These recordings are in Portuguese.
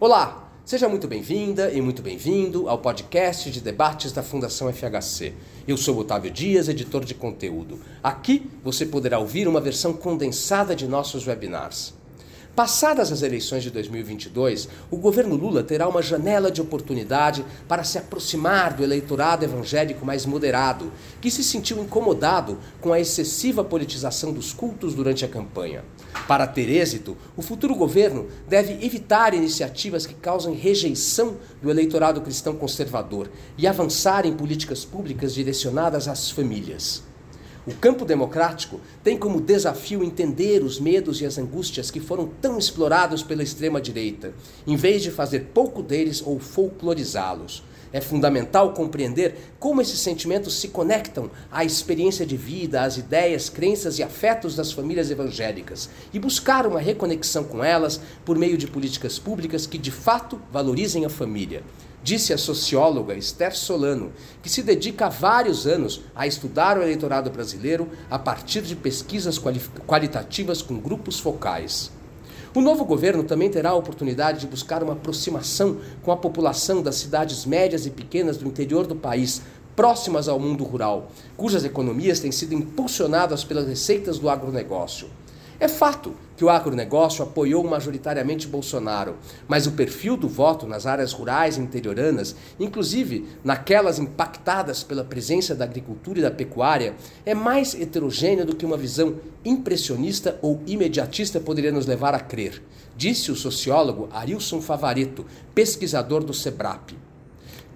Olá, seja muito bem-vinda e muito bem-vindo ao podcast de debates da Fundação FHC. Eu sou Otávio Dias, editor de conteúdo. Aqui você poderá ouvir uma versão condensada de nossos webinars. Passadas as eleições de 2022, o governo Lula terá uma janela de oportunidade para se aproximar do eleitorado evangélico mais moderado, que se sentiu incomodado com a excessiva politização dos cultos durante a campanha. Para ter êxito, o futuro governo deve evitar iniciativas que causem rejeição do eleitorado cristão conservador e avançar em políticas públicas direcionadas às famílias. O campo democrático tem como desafio entender os medos e as angústias que foram tão explorados pela extrema-direita, em vez de fazer pouco deles ou folclorizá-los. É fundamental compreender como esses sentimentos se conectam à experiência de vida, às ideias, crenças e afetos das famílias evangélicas e buscar uma reconexão com elas por meio de políticas públicas que de fato valorizem a família disse a socióloga Esther Solano, que se dedica há vários anos a estudar o eleitorado brasileiro a partir de pesquisas qualitativas com grupos focais. O novo governo também terá a oportunidade de buscar uma aproximação com a população das cidades médias e pequenas do interior do país, próximas ao mundo rural, cujas economias têm sido impulsionadas pelas receitas do agronegócio. É fato que o agronegócio apoiou majoritariamente Bolsonaro, mas o perfil do voto nas áreas rurais e interioranas, inclusive naquelas impactadas pela presença da agricultura e da pecuária, é mais heterogêneo do que uma visão impressionista ou imediatista poderia nos levar a crer, disse o sociólogo Arilson Favareto, pesquisador do SEBRAP.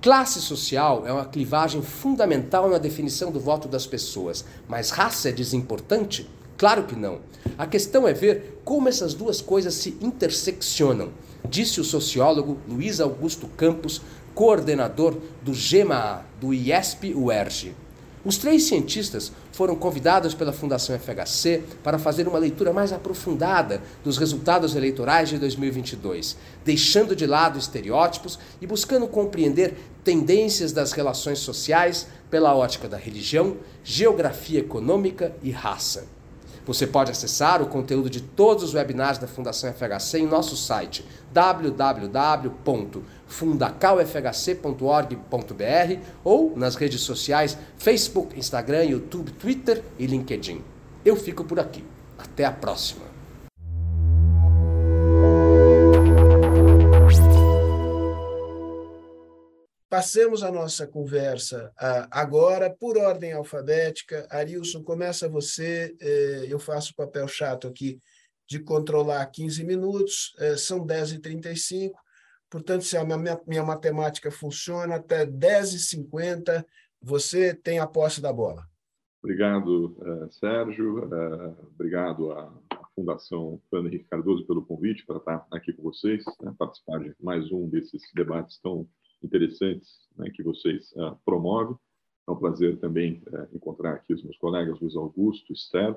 Classe social é uma clivagem fundamental na definição do voto das pessoas, mas raça é desimportante? Claro que não. A questão é ver como essas duas coisas se interseccionam, disse o sociólogo Luiz Augusto Campos, coordenador do GEMA, do IESP-UERJ. Os três cientistas foram convidados pela Fundação FHC para fazer uma leitura mais aprofundada dos resultados eleitorais de 2022, deixando de lado estereótipos e buscando compreender tendências das relações sociais pela ótica da religião, geografia econômica e raça. Você pode acessar o conteúdo de todos os webinars da Fundação FHC em nosso site www.fundacalfhc.org.br ou nas redes sociais Facebook, Instagram, YouTube, Twitter e LinkedIn. Eu fico por aqui. Até a próxima! Passemos a nossa conversa uh, agora por ordem alfabética. Arilson, começa você. Uh, eu faço o papel chato aqui de controlar 15 minutos, uh, são 10h35. Portanto, se a minha, matemática funciona, até 10h50 você tem a posse da bola. Obrigado, eh, Sérgio. Obrigado à Fundação Fernando Cardoso pelo convite para estar aqui com vocês, né, participar de mais um desses debates tão interessantes né, que vocês uh, promovem. É um prazer também uh, encontrar aqui os meus colegas Luiz Augusto, Esther,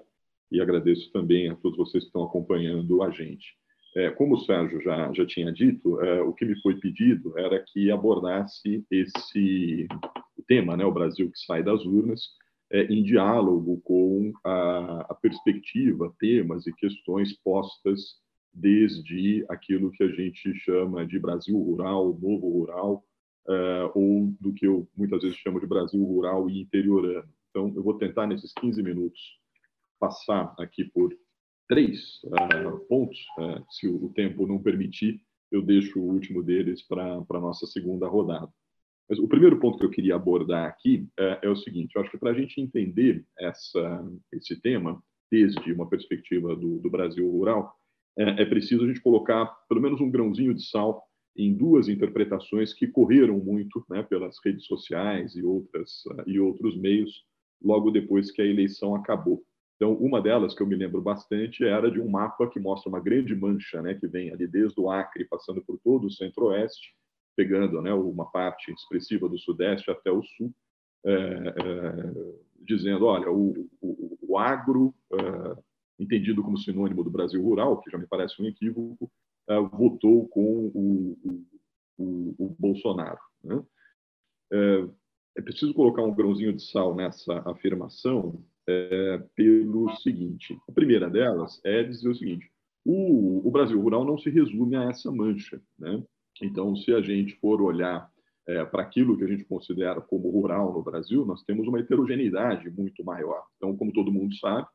e agradeço também a todos vocês que estão acompanhando a gente. É, como o Sérgio já, já tinha dito, é, o que me foi pedido era que abordasse esse tema, né, o Brasil que sai das urnas, é, em diálogo com a, a perspectiva, temas e questões postas desde aquilo que a gente chama de Brasil rural, novo rural, uh, ou do que eu muitas vezes chamo de Brasil rural e interiorano. Então, eu vou tentar, nesses 15 minutos, passar aqui por três uh, pontos. Uh, se o tempo não permitir, eu deixo o último deles para a nossa segunda rodada. Mas o primeiro ponto que eu queria abordar aqui é, é o seguinte: eu acho que para a gente entender essa, esse tema, desde uma perspectiva do, do Brasil rural, é, é preciso a gente colocar pelo menos um grãozinho de sal em duas interpretações que correram muito né, pelas redes sociais e, outras, e outros meios logo depois que a eleição acabou. Então, uma delas que eu me lembro bastante era de um mapa que mostra uma grande mancha, né, que vem ali desde o Acre, passando por todo o centro-oeste, pegando né, uma parte expressiva do sudeste até o sul, é, é, dizendo, olha, o, o, o agro, é, entendido como sinônimo do Brasil rural, que já me parece um equívoco, uh, votou com o, o, o Bolsonaro. Né? É, é, preciso colocar um grãozinho de sal nessa afirmação é, pelo seguinte: a primeira delas é dizer o seguinte: o, o, Brasil rural não se resume a essa mancha. Né? Então, se a gente for olhar é, para aquilo que a gente considera como rural no Brasil, nós temos uma heterogeneidade muito maior. Então, como todo mundo sabe,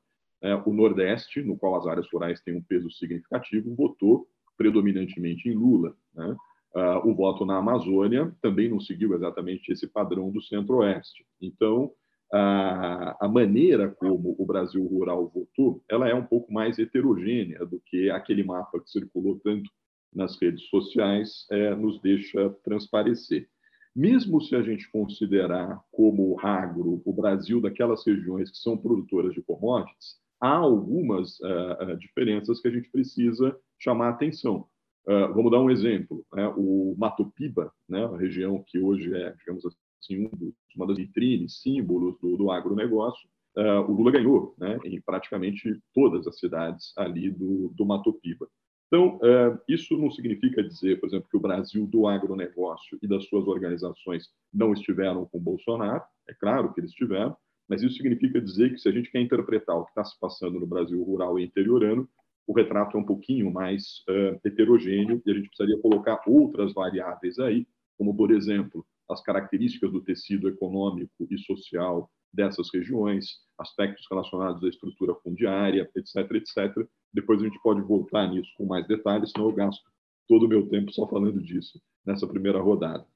é, o Nordeste, no qual as áreas rurais têm um peso significativo, votou predominantemente em Lula. Né? Uh, o voto na Amazônia também não seguiu exatamente esse padrão do Centro-Oeste. Então, a, a, maneira como o Brasil rural votou, ela é um pouco mais heterogênea do que aquele mapa que circulou tanto nas redes sociais é, nos deixa transparecer. Mesmo se a gente considerar como agro o Brasil daquelas regiões que são produtoras de commodities, há algumas uh, diferenças que a gente precisa chamar atenção. Uh, vamos dar um exemplo. Né? O Mato Piba, né? a região que hoje é, digamos assim, um uma das vitrines, símbolos do, do agronegócio, uh, o Lula ganhou né? em praticamente todas as cidades ali do, do Mato Piba. Então, isso não significa dizer, por exemplo, que o Brasil do agronegócio e das suas organizações não estiveram com Bolsonaro. É claro que eles estiveram, mas isso significa dizer que se a gente quer interpretar o que está se passando no Brasil rural e interiorano, o retrato é um pouquinho mais uh, heterogêneo e a gente precisaria colocar outras variáveis aí, como, por exemplo, as características do tecido econômico e social dessas regiões, aspectos relacionados à estrutura fundiária, etc., etc. Depois a gente pode voltar nisso com mais detalhes, senão eu gasto todo o meu tempo só falando disso nessa primeira rodada.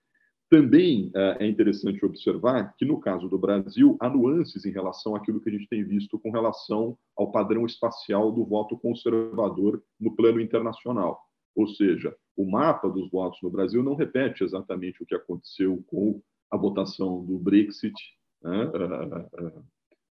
Também uh, é interessante observar que, no caso do Brasil, há nuances em relação àquilo que a gente tem visto com relação ao padrão espacial do voto conservador no plano internacional. Ou seja, o mapa dos votos no Brasil não repete exatamente o que aconteceu com a votação do Brexit né, uh, uh,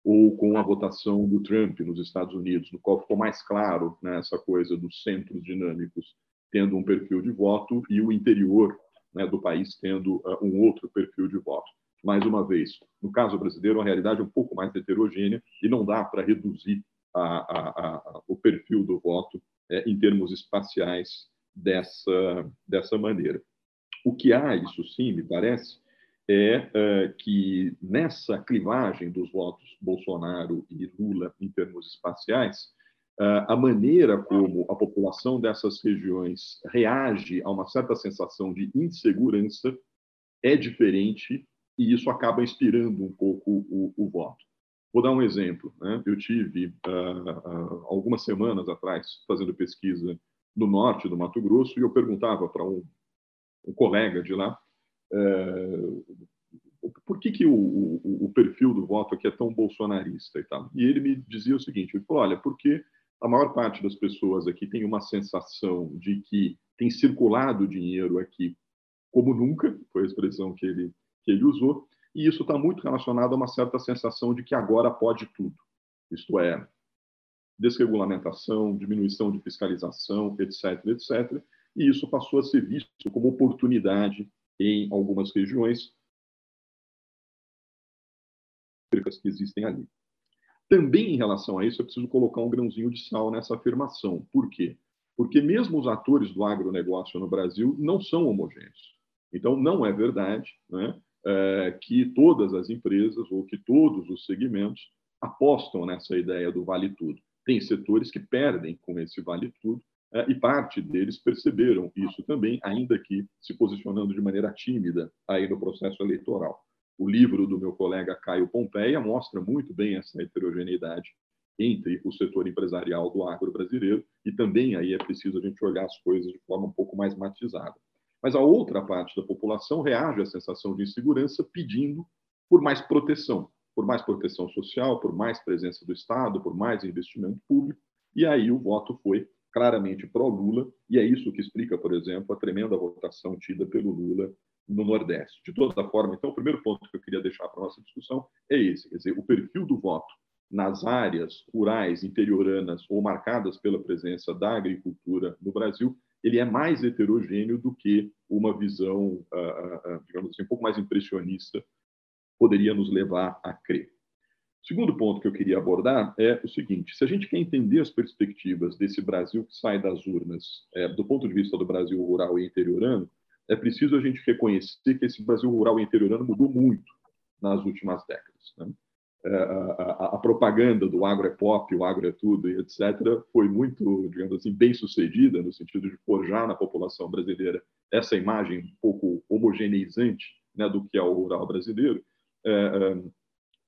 ou com a votação do Trump nos Estados Unidos, no qual ficou mais claro né, essa coisa dos centros dinâmicos tendo um perfil de voto e o interior né, do país tendo uh, um outro perfil de voto. Mais uma vez, no caso brasileiro, a realidade é um pouco mais heterogênea e não dá para reduzir a, a, a, o perfil do voto é, em termos espaciais dessa, dessa maneira. O que há, isso sim, me parece, é uh, que nessa clivagem dos votos Bolsonaro e Lula em termos espaciais, a maneira como a população dessas regiões reage a uma certa sensação de insegurança é diferente e isso acaba inspirando um pouco o, o voto. Vou dar um exemplo. Né? Eu tive, uh, algumas semanas atrás, fazendo pesquisa no norte do Mato Grosso e eu perguntava para um, um colega de lá por que, que o, o, o, perfil do voto aqui é tão bolsonarista e tal? E ele me dizia o seguinte: ele falou, olha, porque a maior parte das pessoas aqui tem uma sensação de que tem circulado dinheiro aqui como nunca, foi a expressão que ele, que ele usou, e isso está muito relacionado a uma certa sensação de que agora pode tudo. Isto é, desregulamentação, diminuição de fiscalização, etc., etc., e isso passou a ser visto como oportunidade em algumas regiões que existem ali. Também em relação a isso, é preciso colocar um grãozinho de sal nessa afirmação. Por quê? Porque mesmo os atores do agronegócio no Brasil não são homogêneos. Então, não é verdade né, é, que todas as empresas ou que todos os segmentos apostam nessa ideia do vale tudo. Tem setores que perdem com esse vale tudo é, e parte deles perceberam isso também, ainda que se posicionando de maneira tímida aí no processo eleitoral. O livro do meu colega Caio Pompeia mostra muito bem essa heterogeneidade entre o setor empresarial do agro brasileiro e também aí é preciso a gente olhar as coisas de forma um pouco mais matizada. Mas a outra parte da população reage à sensação de insegurança pedindo por mais proteção, por mais proteção social, por mais presença do Estado, por mais investimento público, e aí o voto foi claramente pró-Lula, e é isso que explica, por exemplo, a tremenda votação tida pelo Lula no Nordeste. De toda forma, então, o primeiro ponto que eu queria deixar para a nossa discussão é esse, quer dizer, o perfil do voto nas áreas rurais, interioranas ou marcadas pela presença da agricultura no Brasil, ele é mais heterogêneo do que uma visão, ah, ah, ah, digamos assim, um pouco mais impressionista poderia nos levar a crer. O segundo ponto que eu queria abordar é o seguinte: se a gente quer entender as perspectivas desse Brasil que sai das urnas, é, do ponto de vista do Brasil rural e interiorano, é preciso a gente reconhecer que esse Brasil rural e interiorano mudou muito nas últimas décadas. Né? é, a, a, propaganda do agro é pop, o agro é tudo, e etc., foi muito, digamos assim, bem sucedida, no sentido de forjar na população brasileira essa imagem um pouco homogeneizante né, do que é o rural brasileiro, é, é,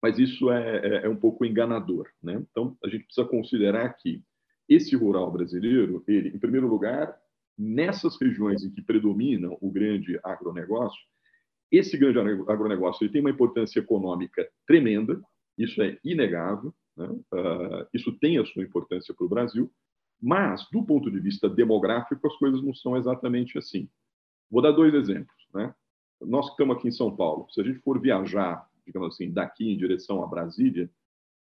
mas isso é, é, é, um pouco enganador. Né? Então, a gente precisa considerar que esse rural brasileiro, ele, em primeiro lugar, nessas regiões em que predomina o grande agronegócio, esse grande agronegócio ele tem uma importância econômica tremenda, isso é inegável, né? uh, isso tem a sua importância para o Brasil, mas, do ponto de vista demográfico, as coisas não são exatamente assim. Vou dar dois exemplos. Né? Nós que estamos aqui em São Paulo, se a gente for viajar, digamos assim, daqui em direção a Brasília,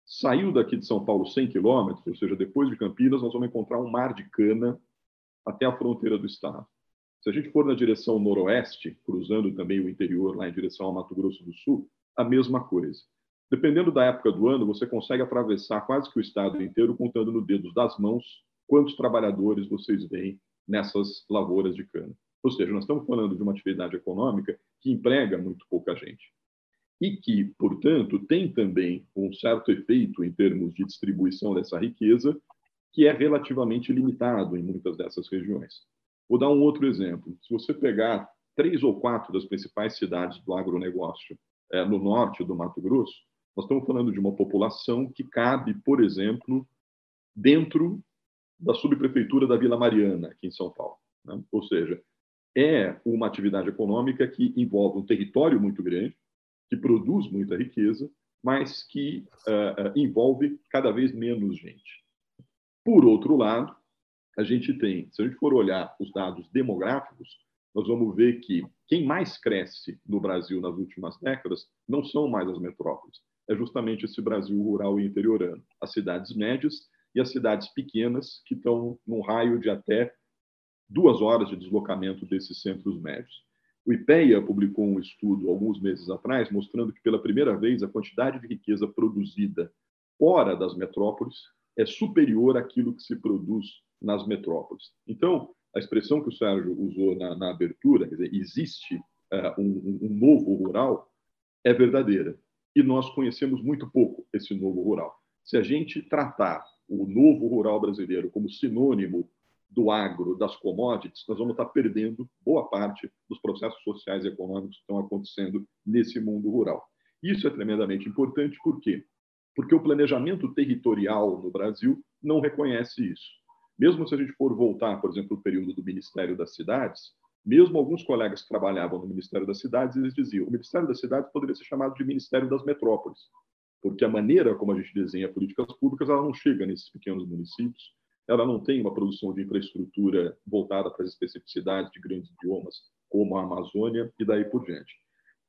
saiu daqui de São Paulo 100 quilômetros, ou seja, depois de Campinas, nós vamos encontrar um mar de cana até a fronteira do estado. Se a gente for na direção noroeste, cruzando também o interior, lá em direção ao Mato Grosso do Sul, a mesma coisa. Dependendo da época do ano, você consegue atravessar quase que o estado inteiro, contando no dedos das mãos quantos trabalhadores vocês veem nessas lavouras de cana. Ou seja, nós estamos falando de uma atividade econômica que emprega muito pouca gente e que, portanto, tem também um certo efeito em termos de distribuição dessa riqueza, que é relativamente limitado em muitas dessas regiões. Vou dar um outro exemplo. Se você pegar três ou quatro das principais cidades do agronegócio é, no norte do Mato Grosso, nós estamos falando de uma população que cabe, por exemplo, dentro da subprefeitura da Vila Mariana, aqui em São Paulo. Né? Ou seja, é uma atividade econômica que envolve um território muito grande, que produz muita riqueza, mas que uh, envolve cada vez menos gente. Por outro lado, a gente tem, se a gente for olhar os dados demográficos, nós vamos ver que quem mais cresce no Brasil nas últimas décadas não são mais as metrópoles, é justamente esse Brasil rural e interiorano, as cidades médias e as cidades pequenas, que estão num raio de até duas horas de deslocamento desses centros médios. O IPEA publicou um estudo alguns meses atrás mostrando que, pela primeira vez, a quantidade de riqueza produzida fora das metrópoles é superior àquilo que se produz nas metrópoles. Então, a expressão que o Sérgio usou na, na abertura, dizer, existe uh, um, um novo rural, é verdadeira e nós conhecemos muito pouco esse novo rural. Se a gente tratar o novo rural brasileiro como sinônimo do agro, das commodities, nós vamos estar perdendo boa parte dos processos sociais e econômicos que estão acontecendo nesse mundo rural. Isso é tremendamente importante, por quê? Porque o planejamento territorial no Brasil não reconhece isso. Mesmo se a gente for voltar, por exemplo, ao período do Ministério das Cidades, mesmo alguns colegas que trabalhavam no Ministério das Cidades, eles diziam: o Ministério das Cidades poderia ser chamado de Ministério das Metrópoles, porque a maneira como a gente desenha políticas públicas ela não chega nesses pequenos municípios, ela não tem uma produção de infraestrutura voltada para as especificidades de grandes idiomas como a Amazônia e daí por diante.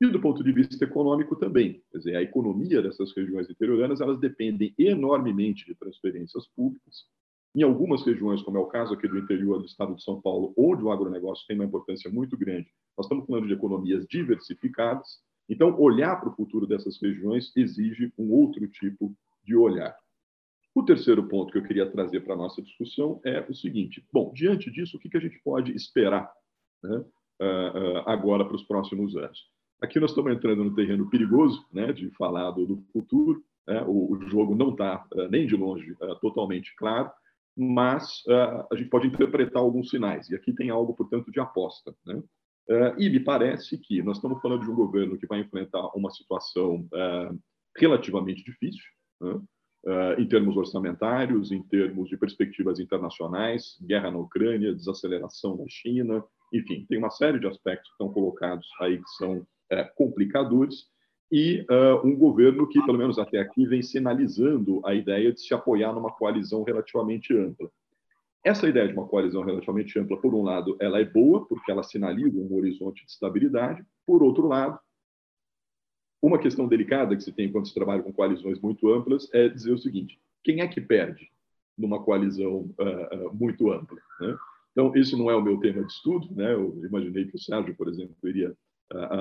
E do ponto de vista econômico também, quer dizer, a economia dessas regiões interioranas elas dependem enormemente de transferências públicas em algumas regiões, como é o caso aqui do interior do estado de São Paulo, onde o agronegócio tem uma importância muito grande, nós estamos falando de economias diversificadas. Então, olhar para o futuro dessas regiões exige um outro tipo de olhar. O terceiro ponto que eu queria trazer para a nossa discussão é o seguinte: bom, diante disso, o que, a gente pode esperar né, agora para os próximos anos? Aqui nós estamos entrando no terreno perigoso né, de falar do, do futuro. Né, o, o, jogo não está nem de longe totalmente claro mas uh, a gente pode interpretar alguns sinais. E aqui tem algo, portanto, de aposta. Né? E me parece que nós estamos falando de um governo que vai enfrentar uma situação relativamente difícil, né? em termos orçamentários, em termos de perspectivas internacionais, guerra na Ucrânia, desaceleração na China, enfim, tem uma série de aspectos que estão colocados aí que são complicadores e uh, um governo que, pelo menos até aqui, vem sinalizando a ideia de se apoiar numa coalizão relativamente ampla. Essa ideia de uma coalizão relativamente ampla, por um lado, ela é boa, porque ela sinaliza um horizonte de estabilidade. Por outro lado, uma questão delicada que se tem quando se trabalha com coalizões muito amplas é dizer o seguinte: quem é que perde numa coalizão uh, muito ampla? Né? Então, isso não é o meu tema de estudo. Né? Eu imaginei que o Sérgio, por exemplo, iria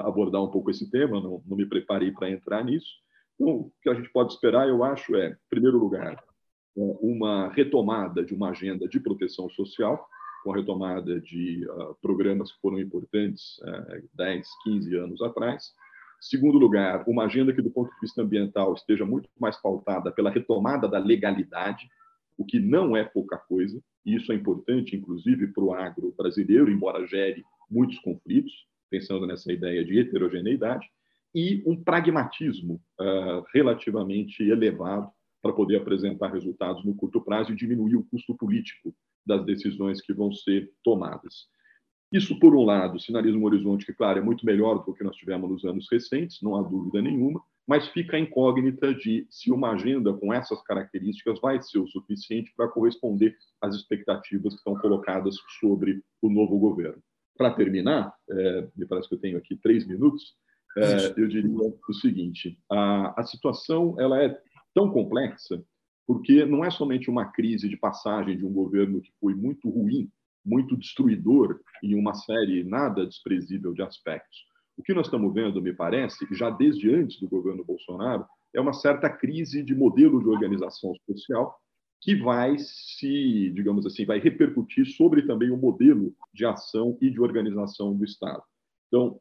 abordar um pouco esse tema, não, não me preparei para entrar nisso. Então, o que a gente pode esperar, eu acho, é, em primeiro lugar, é, uma retomada de uma agenda de proteção social, com a retomada de uh, programas que foram importantes uh, 10, 15 anos atrás. Segundo lugar, uma agenda que, do ponto de vista ambiental, esteja muito mais pautada pela retomada da legalidade, o que não é pouca coisa, e isso é importante, inclusive, para o agro brasileiro, embora gere muitos conflitos, pensando nessa ideia de heterogeneidade, e um pragmatismo uh, relativamente elevado para poder apresentar resultados no curto prazo e diminuir o custo político das decisões que vão ser tomadas. Isso, por um lado, sinaliza um horizonte que, claro, é muito melhor do que nós tivemos nos anos recentes, não há dúvida nenhuma, mas fica a incógnita de se uma agenda com essas características vai ser o suficiente para corresponder às expectativas que estão colocadas sobre o novo governo. Para terminar, é, me parece que eu tenho aqui três minutos, é, eu diria o seguinte: a, a situação ela é tão complexa porque não é somente uma crise de passagem de um governo que foi muito ruim, muito destruidor em uma série nada desprezível de aspectos. O que nós estamos vendo, me parece, já desde antes do governo Bolsonaro, é uma certa crise de modelo de organização social que vai se, digamos assim, vai repercutir sobre também o modelo de ação e de organização do Estado. Então,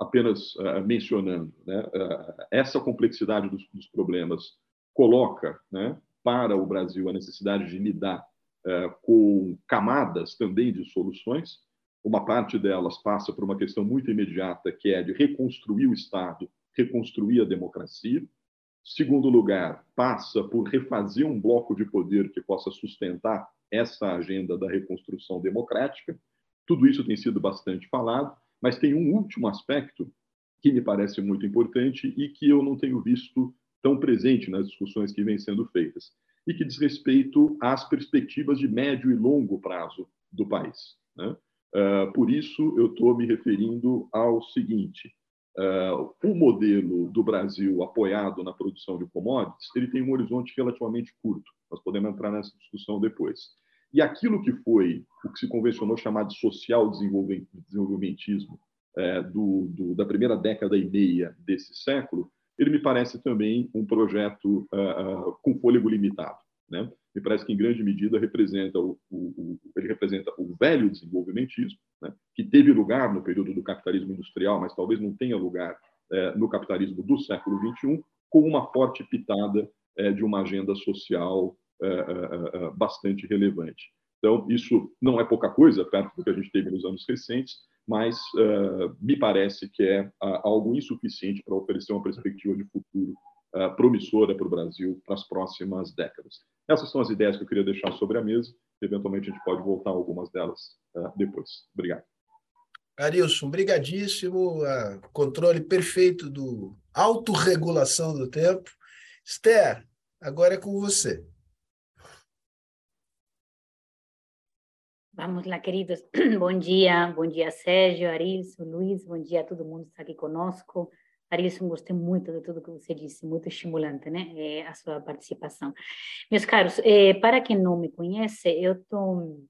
apenas uh, mencionando, né, uh, essa complexidade dos, dos problemas coloca né, para o Brasil a necessidade de lidar uh, com camadas também de soluções. Uma parte delas passa por uma questão muito imediata, que é de reconstruir o Estado, reconstruir a democracia. Segundo lugar, passa por refazer um bloco de poder que possa sustentar essa agenda da reconstrução democrática. Tudo isso tem sido bastante falado. Mas tem um último aspecto que me parece muito importante e que eu não tenho visto tão presente nas discussões que vêm sendo feitas, e que diz respeito às perspectivas de médio e longo prazo do país. Né? Uh, por isso, eu estou me referindo ao seguinte: uh, o modelo do Brasil apoiado na produção de commodities ele tem um horizonte relativamente curto. Nós podemos entrar nessa discussão depois. E aquilo que foi o que se convencionou chamar de social desenvolvimentismo é, do, do, da primeira década e meia desse século, ele me parece também um projeto uh, uh, com fôlego limitado. Né? Me parece que, em grande medida, representa o, o, o ele representa o velho desenvolvimentismo, né? que teve lugar no período do capitalismo industrial, mas talvez não tenha lugar é, no capitalismo do século XXI, com uma forte pitada é, de uma agenda social é, bastante relevante. Então, isso não é pouca coisa perto do que a gente teve nos anos recentes, mas me parece que é algo insuficiente para oferecer uma perspectiva de futuro promissora para o Brasil para as próximas décadas. Essas são as ideias que eu queria deixar sobre a mesa. Eventualmente, a gente pode voltar a algumas delas depois. Obrigado. Arilson, brigadíssimo. controle perfeito do autorregulação do tempo. Esther, agora é com você. Vamos lá, queridos. bom dia, bom dia, Sérgio, Arilson, Luiz, bom dia a todo mundo que está aqui conosco. Arilson, gostei muito de tudo que você disse, muito estimulante, né, é, a sua participação. Meus caros, é, para quem não me conhece, eu estou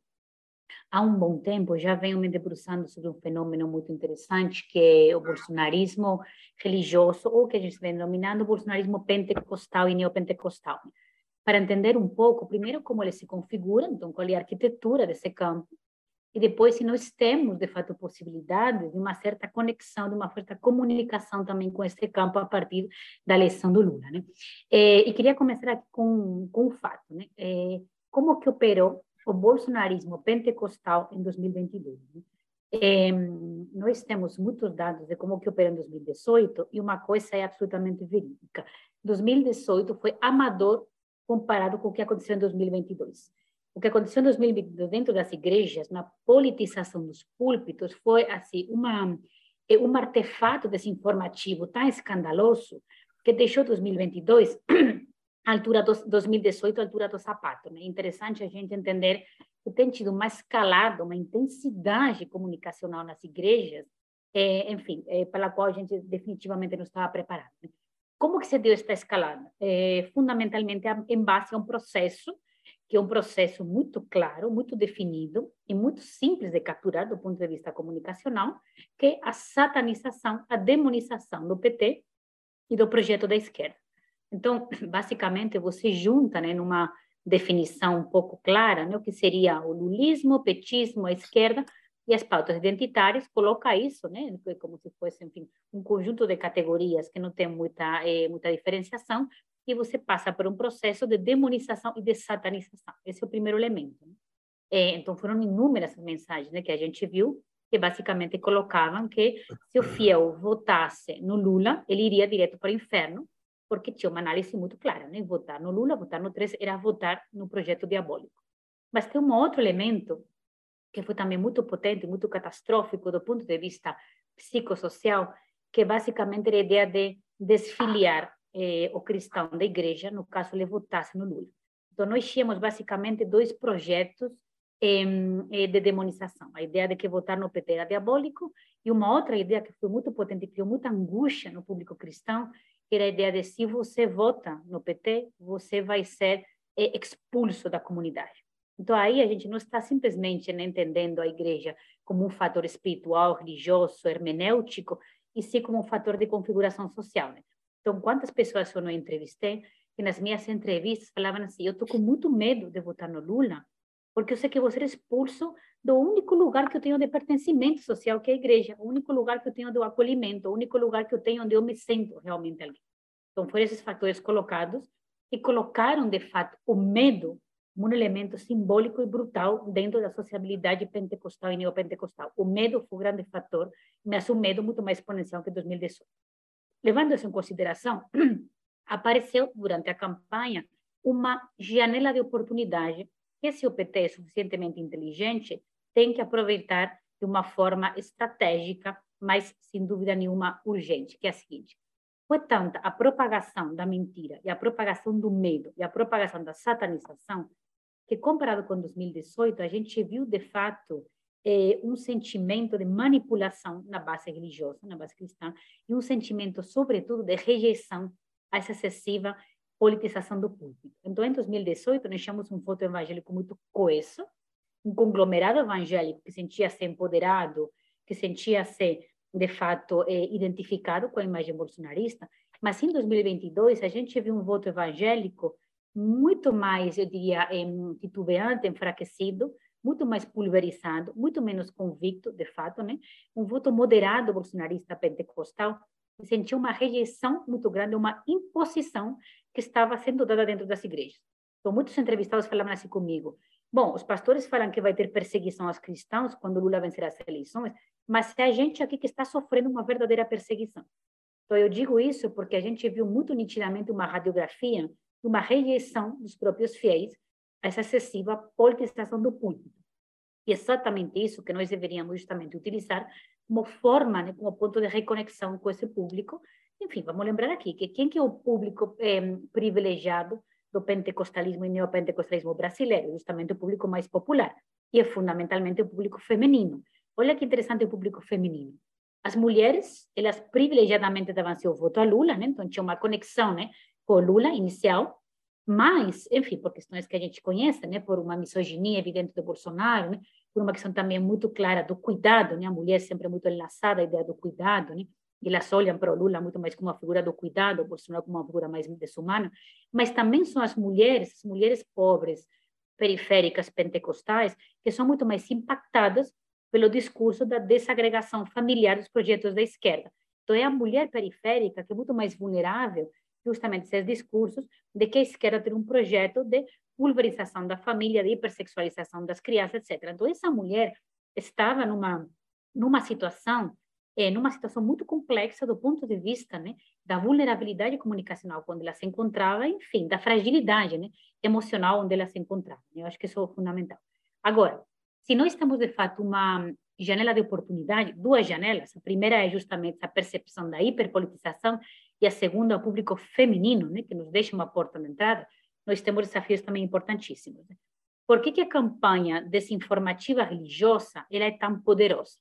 há um bom tempo já venho me debruçando sobre um fenômeno muito interessante que é o bolsonarismo religioso, ou que a gente vem denominando bolsonarismo pentecostal e neopentecostal para entender um pouco, primeiro, como ele se configura, então, qual é a arquitetura desse campo, e depois, se nós temos, de fato, possibilidade de uma certa conexão, de uma certa comunicação também com esse campo a partir da eleição do Lula. Né? É, e queria começar aqui com, com um fato, né? É, como que operou o bolsonarismo pentecostal em 2022? Né? É, nós temos muitos dados de como que operou em 2018 e uma coisa é absolutamente verídica. 2018 foi amador comparado com o que aconteceu em 2022. O que aconteceu em 2022 dentro das igrejas, na politização dos púlpitos, foi assim uma é um artefato desinformativo tão escandaloso que deixou 2022 a altura dos 2018 a altura do sapato. Né? Interessante a gente entender que tem tido uma escalada, uma intensidade comunicacional nas igrejas, é, enfim, é, pela qual a gente definitivamente não estava preparado. Né? Como que se deu esta escalada? É, fundamentalmente em base a um processo, que é um processo muito claro, muito definido e muito simples de capturar do ponto de vista comunicacional, que é a satanização, a demonização do PT e do projeto da esquerda. Então, basicamente, você junta, né, numa definição um pouco clara, né, o que seria o lulismo, o petismo, a esquerda, E as pautas identitárias coloca isso, né, como se fosse, enfim, um conjunto de categorias que não tem muita é, muita diferenciação, e você passa por um processo de demonização e de satanização. Esse é o primeiro elemento. Né? É, então foram inúmeras mensagens né, que a gente viu que basicamente colocavam que se o fiel votasse no Lula, ele iria direto para o inferno, porque tinha uma análise muito clara, né? Votar no Lula, votar no 3 era votar no projeto diabólico. Mas tem um outro elemento que foi também muito potente, muito catastrófico do ponto de vista psicossocial, que basicamente era a ideia de desfiliar eh, o cristão da igreja, no caso ele votasse no Lula. Então nós tínhamos basicamente dois projetos eh, de demonização. A ideia de que votar no PT era diabólico e uma outra ideia que foi muito potente e criou muita angústia no público cristão, que era a ideia de se você vota no PT, você vai ser eh, expulso da comunidade. Então, aí a gente não está simplesmente né, entendendo a igreja como um fator espiritual, religioso, hermenêutico, e sim como um fator de configuração social. Né? Então, quantas pessoas eu não entrevistei que nas minhas entrevistas falavam assim: eu estou com muito medo de votar no Lula, porque eu sei que vou ser expulso do único lugar que eu tenho de pertencimento social, que é a igreja, o único lugar que eu tenho de acolhimento, o único lugar que eu tenho onde eu me sinto realmente alguém. Então, foram esses fatores colocados e colocaram, de fato, o medo um elemento simbólico e brutal dentro da sociabilidade pentecostal e neopentecostal. O medo foi o grande fator, mas um medo muito mais exponencial que 2018. Levando isso em consideração, apareceu durante a campanha uma janela de oportunidade que, se o PT é suficientemente inteligente, tem que aproveitar de uma forma estratégica, mas sem dúvida nenhuma urgente, que é a seguinte: foi tanta a propagação da mentira e a propagação do medo e a propagação da satanização que comparado com 2018, a gente viu, de fato, é, um sentimento de manipulação na base religiosa, na base cristã, e um sentimento, sobretudo, de rejeição a essa excessiva politização do púlpito. Então, em 2018, nós chamamos um voto evangélico muito coeso, um conglomerado evangélico que sentia-se empoderado, que sentia-se, de fato, é, identificado com a imagem bolsonarista, mas em 2022 a gente viu um voto evangélico muito mais, eu diria, titubeante, enfraquecido, muito mais pulverizado, muito menos convicto, de fato, né? Um voto moderado bolsonarista pentecostal sentiu uma rejeição muito grande, uma imposição que estava sendo dada dentro das igrejas. Então, muitos entrevistados falavam assim comigo: bom, os pastores falam que vai ter perseguição aos cristãos quando Lula vencer as eleições, mas é a gente aqui que está sofrendo uma verdadeira perseguição. Então, eu digo isso porque a gente viu muito nitidamente uma radiografia uma rejeição dos próprios fiéis essa excessiva politização do púlpito. E exatamente isso que nós deveríamos justamente utilizar como forma, né, como ponto de reconexão com esse público. Enfim, vamos lembrar aqui que quem que é o público privilegiado do pentecostalismo e neopentecostalismo brasileiro? Justamente o público mais popular. E é fundamentalmente o público feminino. Olha que interessante o público feminino. As mulheres, elas privilegiadamente davam seu voto a Lula, né? então tinha uma conexão né? com Lula inicial, mas, enfim, por questões que a gente conhece, né, por uma misoginia evidente do Bolsonaro, né, por uma questão também muito clara do cuidado, né, a mulher sempre muito enlaçada à ideia do cuidado, né, e elas olham para o Lula muito mais como uma figura do cuidado, o Bolsonaro como uma figura mais desumana, mas também são as mulheres, as mulheres pobres, periféricas, pentecostais, que são muito mais impactadas pelo discurso da desagregação familiar dos projetos da esquerda. Então, é a mulher periférica que é muito mais vulnerável justamente esses discursos de que a esquerda tem um projeto de pulverização da família, de hipersexualização das crianças, etc. Então, essa mulher estava numa, numa situação é, numa situação muito complexa do ponto de vista né, da vulnerabilidade comunicacional quando ela se encontrava, enfim, da fragilidade né, emocional onde ela se encontrava. Eu acho que isso é fundamental. Agora, se nós estamos, de fato, uma janela de oportunidade, duas janelas, a primeira é justamente a percepção da hiperpolitização e a segunda o público feminino, né, que nos deixa uma porta de entrada, nós temos desafios também importantíssimos. Né? Por que, que a campanha desinformativa religiosa ela é tão poderosa?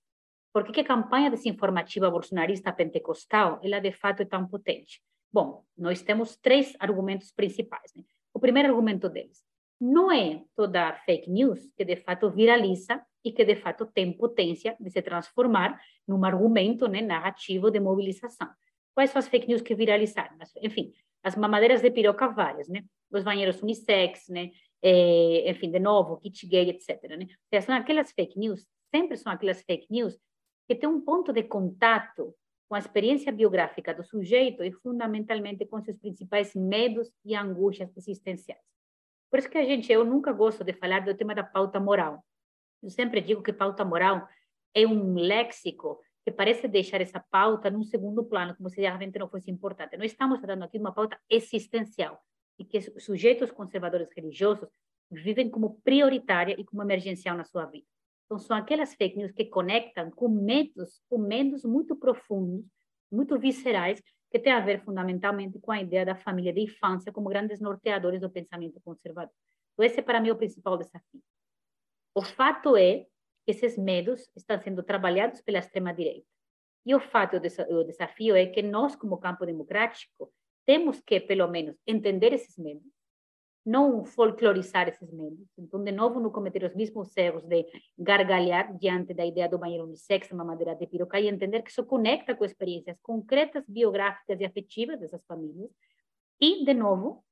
Por que, que a campanha desinformativa bolsonarista pentecostal ela de fato é tão potente? Bom, nós temos três argumentos principais. Né? O primeiro argumento deles não é toda fake news que de fato viraliza e que de fato tem potência de se transformar num argumento né, narrativo de mobilização. Quais são as fake news que viralizaram? Enfim, as mamadeiras de piroca várias, né? Os banheiros unissex, né? É, enfim, de novo, kit gay, etc. Né? São aquelas fake news sempre são aquelas fake news que têm um ponto de contato com a experiência biográfica do sujeito e fundamentalmente com seus principais medos e angústias existenciais. Por isso que a gente, eu nunca gosto de falar do tema da pauta moral. Eu sempre digo que pauta moral é um léxico que parece deixar essa pauta num segundo plano, como se realmente não fosse importante. Nós estamos tratando aqui de uma pauta existencial e que sujeitos conservadores religiosos vivem como prioritária e como emergencial na sua vida. Então, são aquelas fake news que conectam com medos, com medos muito profundos, muito viscerais, que têm a ver fundamentalmente com a ideia da família de infância como grandes norteadores do pensamento conservador. Então, esse é para mim o principal desafio. O fato é esses medos estão sendo trabalhados pela extrema-direita. E o fato, o desafio é que nós, como campo democrático, temos que, pelo menos, entender esses medos, não folclorizar esses medos. Então, de novo, não cometer os mesmos erros de gargalhar diante da ideia do banheiro unissex, uma madeira de piroca, e entender que isso conecta com experiências concretas, biográficas e afetivas dessas famílias. E, de novo,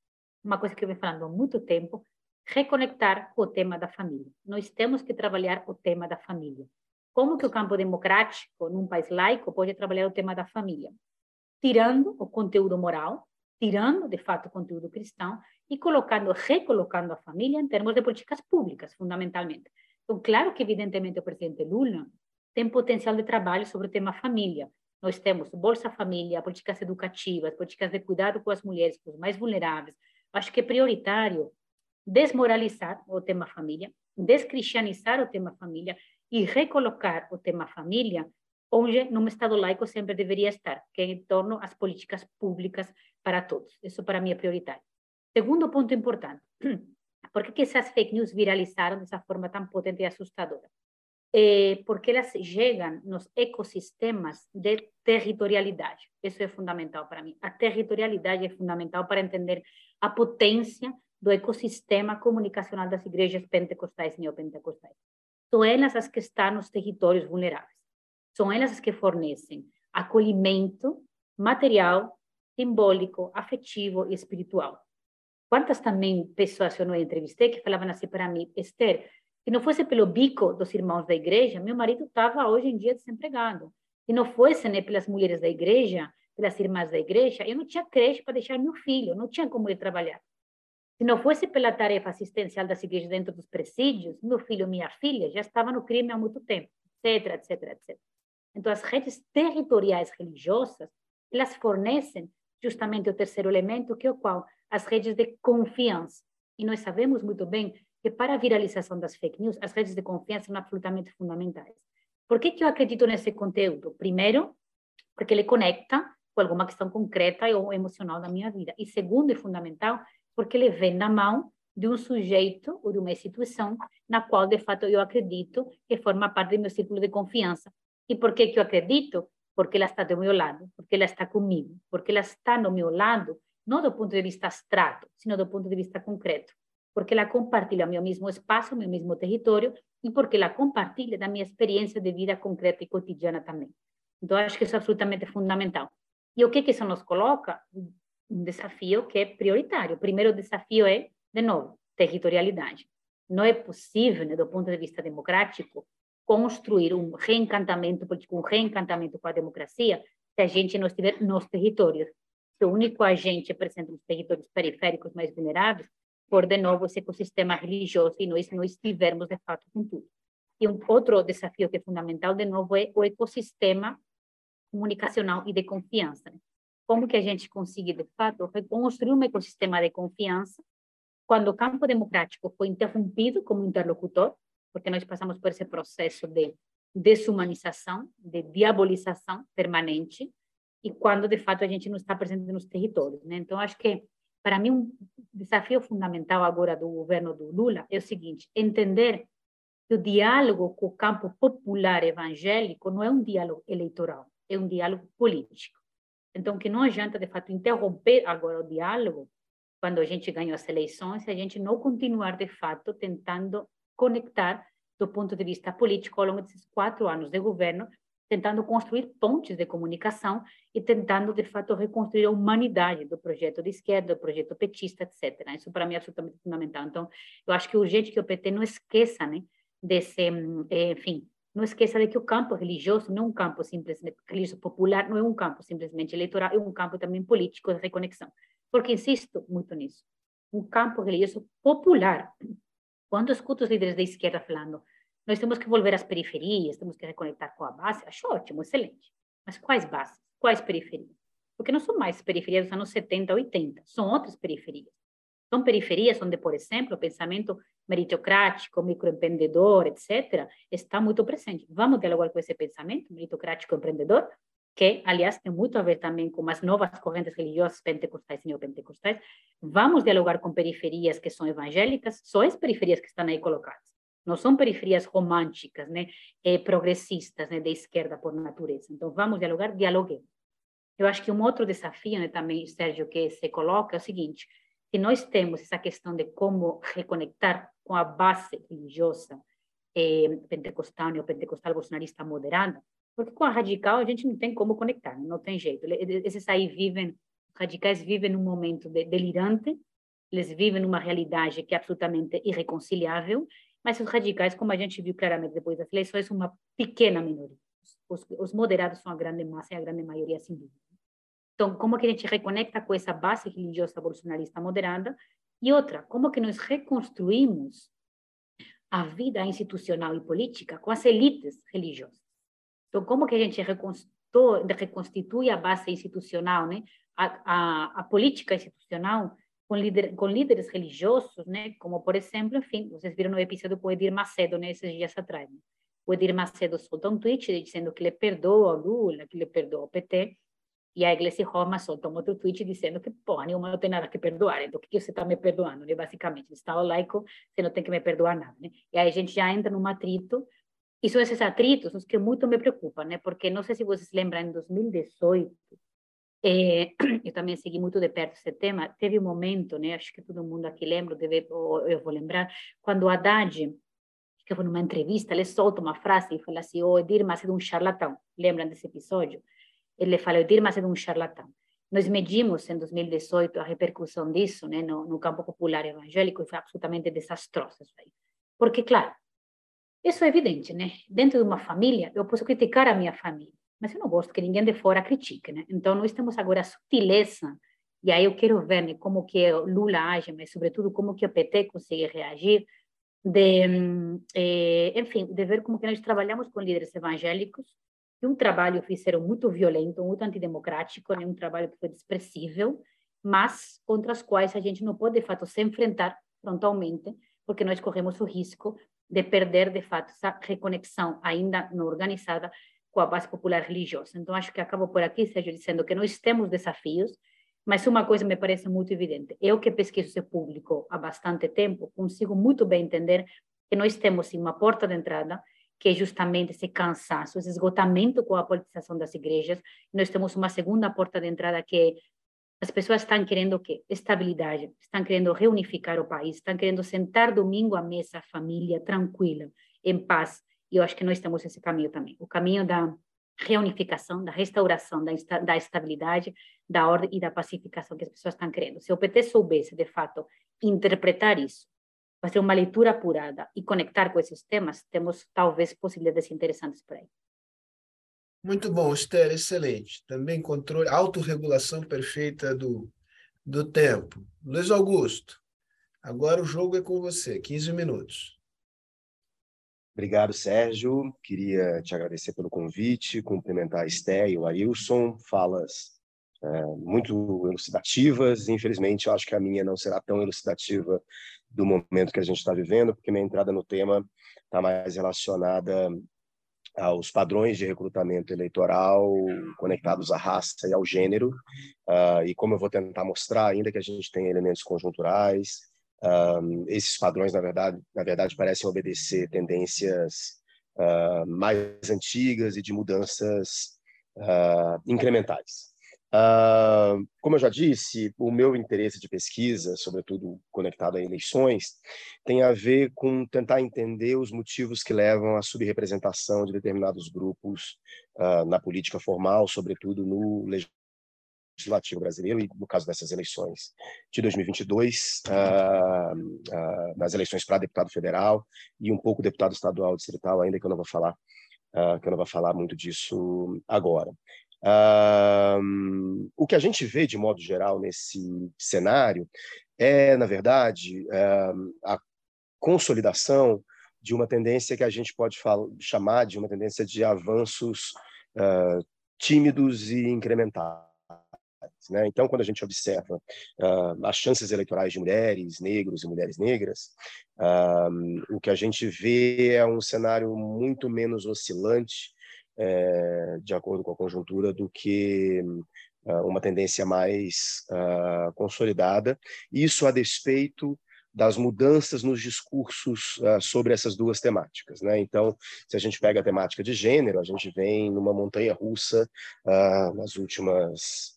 uma coisa que eu venho falando há muito tempo, reconectar com o tema da família. Nós temos que trabalhar o tema da família. Como que o campo democrático, num país laico, pode trabalhar o tema da família? Tirando o conteúdo moral, tirando, de fato, o conteúdo cristão e colocando, recolocando a família em termos de políticas públicas, fundamentalmente. Então, claro que, evidentemente, o presidente Lula tem potencial de trabalho sobre o tema família. Nós temos Bolsa Família, políticas educativas, políticas de cuidado com as mulheres, com os mais vulneráveis. Acho que é prioritário desmoralizar o tema família, descristianizar o tema família e recolocar o tema família onde num Estado laico sempre deveria estar, que é em torno às políticas públicas para todos. Isso para mim é prioritário. Segundo ponto importante, por que, essas fake news viralizaram dessa forma tão potente e assustadora? É porque elas chegam nos ecossistemas de territorialidade. Isso é fundamental para mim. A territorialidade é fundamental para entender a potência do ecossistema comunicacional das igrejas pentecostais e neopentecostais. São elas as que estão nos territórios vulneráveis. São elas as que fornecem acolhimento material, simbólico, afetivo e espiritual. Quantas também pessoas eu não entrevistei que falavam assim para mim, Esther, se não fosse pelo bico dos irmãos da igreja, meu marido estava hoje em dia desempregado. Se não fosse né, pelas mulheres da igreja, pelas irmãs da igreja, eu não tinha creche para deixar meu filho, não tinha como ir trabalhar. Se não fosse pela tarefa assistencial das igrejas dentro dos presídios, meu filho e minha filha já estavam no crime há muito tempo, etc, etc, etc. Então, as redes territoriais religiosas, elas fornecem justamente o terceiro elemento, que é o qual? As redes de confiança. E nós sabemos muito bem que para a viralização das fake news, as redes de confiança são absolutamente fundamentais. Por que, que eu acredito nesse conteúdo? Primeiro, porque ele conecta com alguma questão concreta ou emocional da minha vida. E segundo e fundamental, porque ele vem na mão de um sujeito ou de uma instituição na qual, de fato, eu acredito que forma parte do meu círculo de confiança. E por que, que eu acredito? Porque ela está do meu lado, porque ela está comigo, porque ela está no meu lado, não do ponto de vista abstrato, sino do ponto de vista concreto. Porque ela compartilha meu mesmo espaço, meu mesmo território, e porque ela compartilha da minha experiência de vida concreta e cotidiana também. Então, acho que isso é absolutamente fundamental. E o que, que isso nos coloca? Um desafio que é prioritário. O primeiro desafio é, de novo, territorialidade. Não é possível, né, do ponto de vista democrático, construir um reencantamento político, um reencantamento com a democracia, se a gente não estiver nos territórios. Se o único agente presente nos territórios periféricos mais vulneráveis, por, de novo, esse ecossistema religioso e nós não estivermos, de fato, com tudo. E um outro desafio que é fundamental, de novo, é o ecossistema comunicacional e de confiança. Né? Como que a gente consegue, de fato, reconstruir um ecossistema de confiança quando o campo democrático foi interrompido como interlocutor, porque nós passamos por esse processo de desumanização, de diabolização permanente, e quando, de fato, a gente não está presente nos territórios. Né? Então, acho que, para mim, um desafio fundamental agora do governo do Lula é o seguinte, entender que o diálogo com o campo popular evangélico não é um diálogo eleitoral, é um diálogo político. Então, que não adianta, de fato, interromper agora o diálogo quando a gente ganhou as eleições, se a gente não continuar, de fato, tentando conectar do ponto de vista político ao longo desses quatro anos de governo, tentando construir pontes de comunicação e tentando, de fato, reconstruir a humanidade do projeto de esquerda, do projeto petista, etc. Isso, para mim, é absolutamente fundamental. Então, eu acho que é urgente que o PT não esqueça né, desse, enfim, não esqueça de que o campo religioso não é um campo simplesmente religioso popular, não é um campo simplesmente eleitoral, é um campo também político de reconexão. Porque insisto muito nisso. Um campo religioso popular. Quando escuto os líderes da esquerda falando, nós temos que volver às periferias, temos que reconectar com a base, acho ótimo, excelente. Mas quais bases? Quais periferias? Porque não são mais periferias dos anos 70, 80, são outras periferias. São periferias onde, por exemplo, o pensamento meritocrático, microempreendedor, etc., está muito presente. Vamos dialogar com esse pensamento meritocrático empreendedor, que, aliás, tem muito a ver também com as novas correntes religiosas pentecostais e neopentecostais. Vamos dialogar com periferias que são evangélicas, são as periferias que estão aí colocadas. Não são periferias românticas, né, eh, progressistas, né, de esquerda por natureza. Então, vamos dialogar, dialoguemos. Eu acho que um outro desafio né, também, Sérgio, que se coloca é o seguinte, que nós temos essa questão de como reconectar com a base religiosa eh, pentecostal, neopentecostal, bolsonarista moderada, porque com a radical a gente não tem como conectar, não tem jeito. Esses aí vivem, radicais vivem num momento de, delirante, eles vivem numa realidade que é absolutamente irreconciliável, mas os radicais, como a gente viu claramente depois das eleições, uma pequena minoria. Os, os moderados são a grande massa e a grande maioria, sem dúvida. Então, como que a gente reconecta com essa base religiosa bolsonarista moderada? E outra, como que nós reconstruímos a vida institucional e política com as elites religiosas? Então, como que a gente reconstitui a base institucional, né? A, a, a política institucional com, com líderes religiosos, né? Como, por exemplo, enfim, vocês viram no episódio com Edir Macedo, né? Esses dias atrás. Né? O Edir Macedo soltou um tweet dizendo que ele perdoa o Lula, que ele perdoa o PT, e a Igreja Roma soltou um outro tweet dizendo que, pô, nenhuma não tem nada que perdoar, então o que, que você está me perdoando, né? basicamente? Estado laico, você não tem que me perdoar nada, né? E aí a gente já entra num atrito, e são esses atritos os que muito me preocupam, né? Porque não sei se vocês lembram, em 2018, é, eu também segui muito de perto esse tema, teve um momento, né? Acho que todo mundo aqui lembra, deve, eu vou lembrar, quando Haddad, que foi numa entrevista, ele solta uma frase e fala assim, o Edir Macedo é um charlatão. Lembram desse episódio? O Dilma é um charlatão. Nós medimos em 2018 a repercussão disso né, no, no campo popular evangélico e foi absolutamente desastrosa isso aí. Porque, claro, isso é evidente, né? Dentro de uma família, eu posso criticar a minha família, mas eu não gosto que ninguém de fora critique, né? Então, nós temos agora a sutileza, e aí eu quero ver né, como que Lula age, mas, sobretudo, como que o PT consegue reagir, de, eh, enfim, de ver como que nós trabalhamos com líderes evangélicos que um trabalho fizeram muito violento, muito antidemocrático, né? um trabalho que foi desprezível, mas contra as quais a gente não pode, de fato, se enfrentar frontalmente, porque nós corremos o risco de perder, de fato, essa reconexão ainda não organizada com a base popular religiosa. Então, acho que acabo por aqui, Sérgio, dizendo que nós temos desafios, mas uma coisa me parece muito evidente. Eu que pesquiso esse público há bastante tempo, consigo muito bem entender que nós temos sim, uma porta de entrada que é justamente esse cansaço, esse esgotamento com a politização das igrejas. Nós temos uma segunda porta de entrada que é as pessoas estão querendo o quê? Estabilidade, estão querendo reunificar o país, estão querendo sentar domingo à mesa, família, tranquila, em paz. E eu acho que nós temos esse caminho também. O caminho da reunificação, da restauração da, da estabilidade, da ordem e da pacificação que as pessoas estão querendo. Se o PT soubesse, de fato, interpretar isso fazer uma leitura apurada e conectar com esses temas, temos talvez possibilidades interessantes por aí. Muito bom, Esther, excelente. Também controle, autorregulação perfeita do, do tempo. Luiz Augusto, agora o jogo é com você, 15 minutos. Obrigado, Sérgio. Queria te agradecer pelo convite, cumprimentar a Esté e o Ailson. Falas é, muito elucidativas. Infelizmente, eu acho que a minha não será tão elucidativa do momento que a gente está vivendo, porque minha entrada no tema está mais relacionada aos padrões de recrutamento eleitoral conectados à raça e ao gênero, uh, e como eu vou tentar mostrar, ainda que a gente tenha elementos conjunturais, uh, esses padrões, na verdade, na verdade, parecem obedecer tendências uh, mais antigas e de mudanças incrementais. Uh, como eu já disse, o meu interesse de pesquisa, sobretudo conectado a eleições, tem a ver com tentar entender os motivos que levam à subrepresentação de determinados grupos uh, na política formal, sobretudo no legislativo brasileiro e no caso dessas eleições de 2022, uh, uh, nas eleições para deputado federal e um pouco deputado estadual distrital, ainda que eu não vou falar uh, que eu não vou falar muito disso agora. O que a gente vê de modo geral nesse cenário é, na verdade, a consolidação de uma tendência que a gente pode chamar de uma tendência de avanços tímidos e incrementais. Né? Então, quando a gente observa uh, as chances eleitorais de mulheres, negros e mulheres negras, uh, o que a gente vê é um cenário muito menos oscilante, é, de acordo com a conjuntura, do que uh, uma tendência mais consolidada. Isso a despeito das mudanças nos discursos uh, sobre essas duas temáticas. Né? Então, se a gente pega a temática de gênero, a gente vem numa montanha russa uh, nas últimas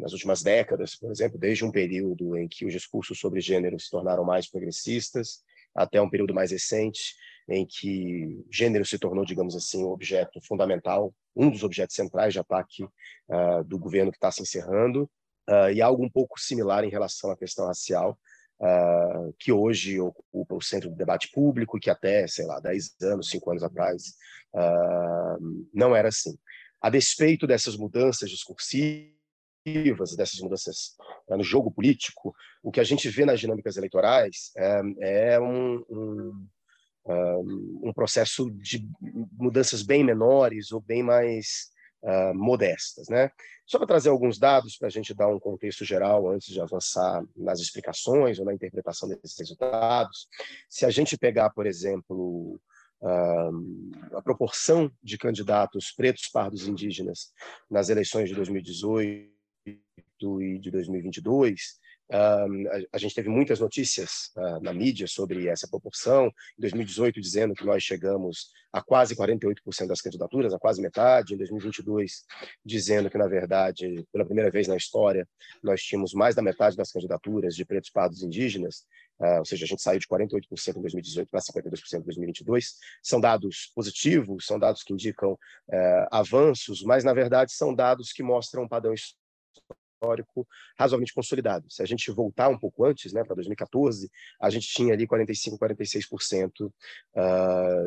nas últimas décadas, por exemplo, desde um período em que os discursos sobre gênero se tornaram mais progressistas, até um período mais recente, em que gênero se tornou, digamos assim, um objeto fundamental, um dos objetos centrais de ataque uh, do governo que está se encerrando, uh, e algo um pouco similar em relação à questão racial, uh, que hoje ocupa o centro do debate público, que até, sei lá, 10 anos, 5 anos atrás, não era assim. A despeito dessas mudanças discursivas, dessas mudanças no jogo político, o que a gente vê nas dinâmicas eleitorais é, é um, um, um, processo de mudanças bem menores ou bem mais uh, modestas. Né? Só para trazer alguns dados para a gente dar um contexto geral antes de avançar nas explicações ou na interpretação desses resultados, se a gente pegar, por exemplo, Uh, a proporção de candidatos pretos, pardos indígenas nas eleições de 2018 e de 2022, a, gente teve muitas notícias uh, na mídia sobre essa proporção. Em 2018, dizendo que nós chegamos a quase 48% das candidaturas, a quase metade. Em 2022, dizendo que, na verdade, pela primeira vez na história, nós tínhamos mais da metade das candidaturas de pretos, pardos indígenas. Uh, ou seja, a gente saiu de 48% em 2018 para 52% em 2022. São dados positivos, são dados que indicam uh, avanços, mas, na verdade, são dados que mostram um padrão histórico razoavelmente consolidado. Se a gente voltar um pouco antes, né, para 2014, a gente tinha ali 45, 46% uh,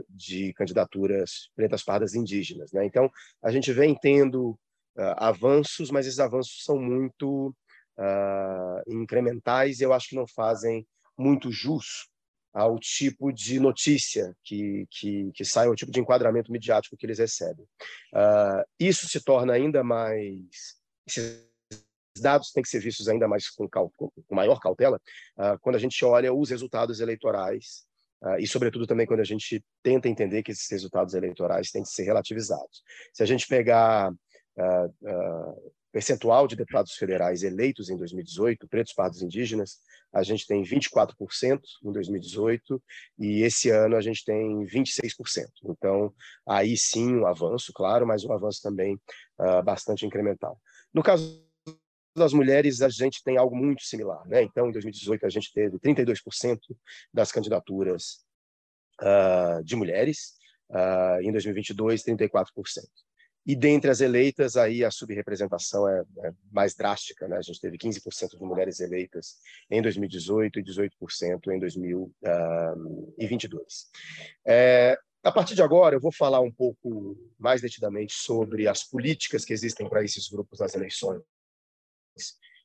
de candidaturas pretas, pardas indígenas. Né? Então, a gente vem tendo uh, avanços, mas esses avanços são muito uh, incrementais e eu acho que não fazem muito jus ao tipo de notícia que, que, que sai, ao tipo de enquadramento midiático que eles recebem. Uh, isso se torna ainda mais dados têm que ser vistos ainda mais com, com maior cautela uh, quando a gente olha os resultados eleitorais uh, e, sobretudo, também quando a gente tenta entender que esses resultados eleitorais têm que ser relativizados. Se a gente pegar uh, percentual de deputados federais eleitos em 2018, pretos, pardos indígenas, a gente tem 24% em 2018 e esse ano a gente tem 26%. Então, aí sim um avanço, claro, mas um avanço também bastante incremental. No caso das mulheres, a gente tem algo muito similar. Né? Então, em 2018, a gente teve 32% das candidaturas uh, de mulheres, uh, em 2022, 34%. E dentre as eleitas, aí a subrepresentação é, é mais drástica. Né? A gente teve 15% de mulheres eleitas em 2018 e 18% em 2022. É, a partir de agora, eu vou falar um pouco mais detidamente sobre as políticas que existem para esses grupos nas eleições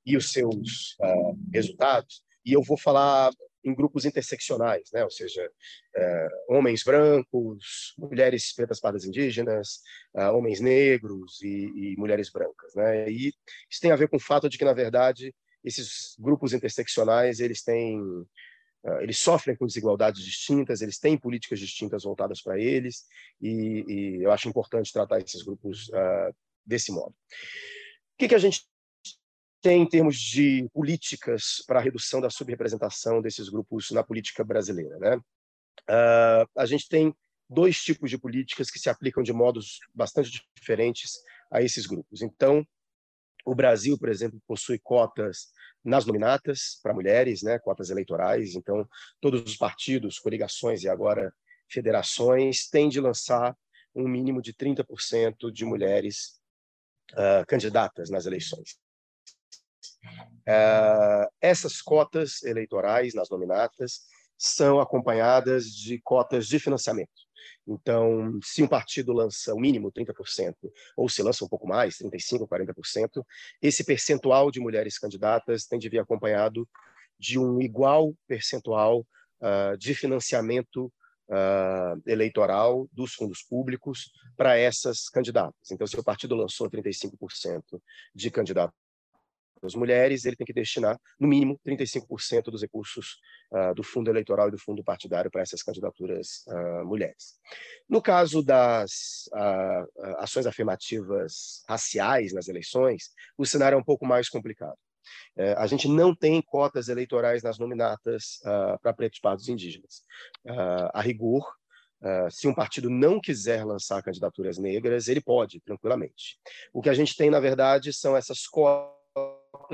e os seus uh, resultados, e eu vou falar em grupos interseccionais, né? ou seja, uh, homens brancos, mulheres pretas, pardas indígenas, uh, homens negros e, e, mulheres brancas. Né? E isso tem a ver com o fato de que, na verdade, esses grupos interseccionais eles têm eles sofrem com desigualdades distintas, eles têm políticas distintas voltadas para eles, e, e, eu acho importante tratar esses grupos uh, desse modo. O que, que a gente tem em termos de políticas para a redução da subrepresentação desses grupos na política brasileira. Né? Uh, a gente tem dois tipos de políticas que se aplicam de modos bastante diferentes a esses grupos. Então, o Brasil, por exemplo, possui cotas nas nominatas para mulheres, né, cotas eleitorais. Então, todos os partidos, coligações e agora federações têm de lançar um mínimo de 30% de mulheres uh, candidatas nas eleições. Uh, essas cotas eleitorais nas nominatas são acompanhadas de cotas de financiamento. Então, se um partido lança o mínimo 30%, ou se lança um pouco mais, 35%, 40%, esse percentual de mulheres candidatas tem de vir acompanhado de um igual percentual uh, de financiamento uh, eleitoral dos fundos públicos para essas candidatas. Então, se o partido lançou 35% de candidatos as mulheres, ele tem que destinar, no mínimo, 35% dos recursos uh, do fundo eleitoral e do fundo partidário para essas candidaturas uh, mulheres. No caso das uh, ações afirmativas raciais nas eleições, o cenário é um pouco mais complicado. É, a gente não tem cotas eleitorais nas nominatas para pretos, pardos indígenas. A rigor, uh, se um partido não quiser lançar candidaturas negras, ele pode, tranquilamente. O que a gente tem, na verdade, são essas cotas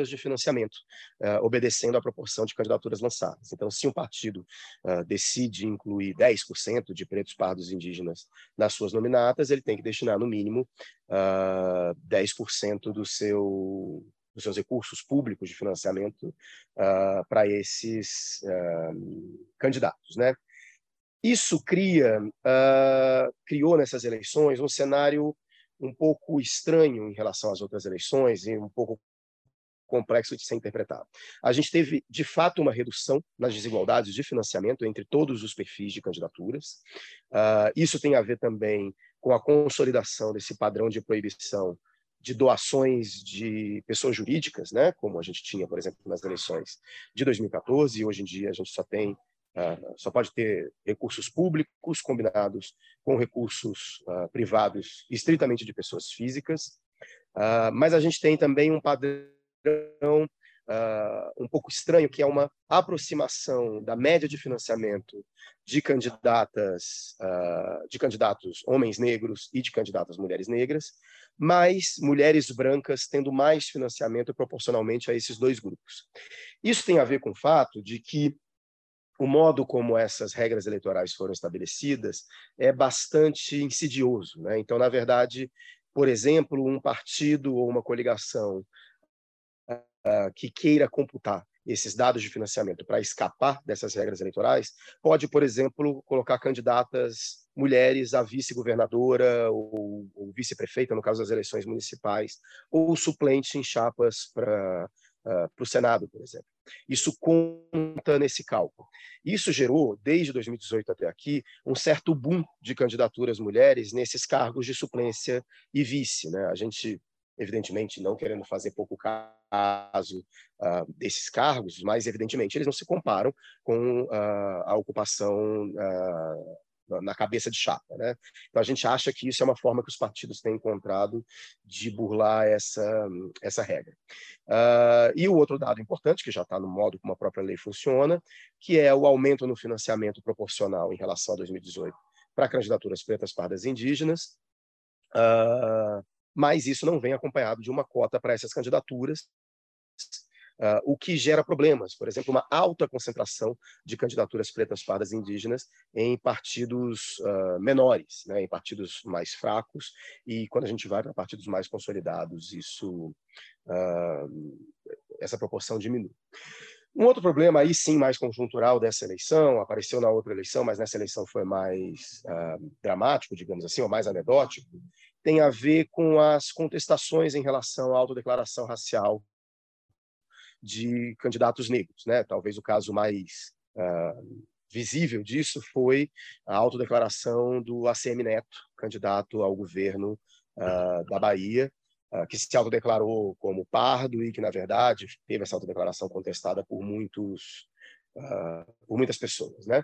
de financiamento, uh, obedecendo à proporção de candidaturas lançadas. Então, se um partido uh, decide incluir 10% de pretos, pardos e indígenas nas suas nominatas, ele tem que destinar, no mínimo, uh, 10% do seu dos seus recursos públicos de financiamento para esses candidatos, né? Isso cria, criou nessas eleições um cenário um pouco estranho em relação às outras eleições e um pouco complexo de ser interpretado. A gente teve, de fato, uma redução nas desigualdades de financiamento entre todos os perfis de candidaturas. isso tem a ver também com a consolidação desse padrão de proibição de doações de pessoas jurídicas, né, como a gente tinha, por exemplo, nas eleições de 2014, e hoje em dia a gente só tem uh, só pode ter recursos públicos combinados com recursos uh, privados estritamente de pessoas físicas, uh, mas a gente tem também um padrão uh, um pouco estranho, que é uma aproximação da média de financiamento de candidatas, uh, de candidatos homens negros e de candidatas mulheres negras, mas mulheres brancas tendo mais financiamento proporcionalmente a esses dois grupos. Isso tem a ver com o fato de que o modo como essas regras eleitorais foram estabelecidas é bastante insidioso. Né? Então, na verdade, por exemplo, um partido ou uma coligação uh, que queira computar esses dados de financiamento para escapar dessas regras eleitorais, pode, por exemplo, colocar candidatas mulheres a vice-governadora ou, ou vice-prefeita, no caso das eleições municipais, ou suplente em chapas para uh, o Senado, por exemplo. Isso conta nesse cálculo. Isso gerou, desde 2018 até aqui, um certo boom de candidaturas mulheres nesses cargos de suplência e vice. Né? A gente evidentemente não querendo fazer pouco caso uh, desses cargos, mas evidentemente eles não se comparam com uh, a ocupação uh, na cabeça de chapa. Né? Então a gente acha que isso é uma forma que os partidos têm encontrado de burlar essa, essa regra. e o outro dado importante, que já está no modo como a própria lei funciona, que é o aumento no financiamento proporcional em relação a 2018 para candidaturas pretas, pardas e indígenas, Uh, mas isso não vem acompanhado de uma cota para essas candidaturas, Uh, o que gera problemas, por exemplo, uma alta concentração de candidaturas pretas, pardas e indígenas em partidos uh, menores, né, em partidos mais fracos, e quando a gente vai para partidos mais consolidados, isso uh, essa proporção diminui. Um outro problema aí sim mais conjuntural dessa eleição apareceu na outra eleição, mas nessa eleição foi mais dramático, digamos assim, ou mais anedótico, tem a ver com as contestações em relação à autodeclaração racial de candidatos negros. Né? Talvez o caso mais uh, visível disso foi a autodeclaração do ACM Neto, candidato ao governo uh, da Bahia, uh, que se autodeclarou como pardo e que, na verdade, teve essa autodeclaração contestada por muitos por muitas pessoas. Né?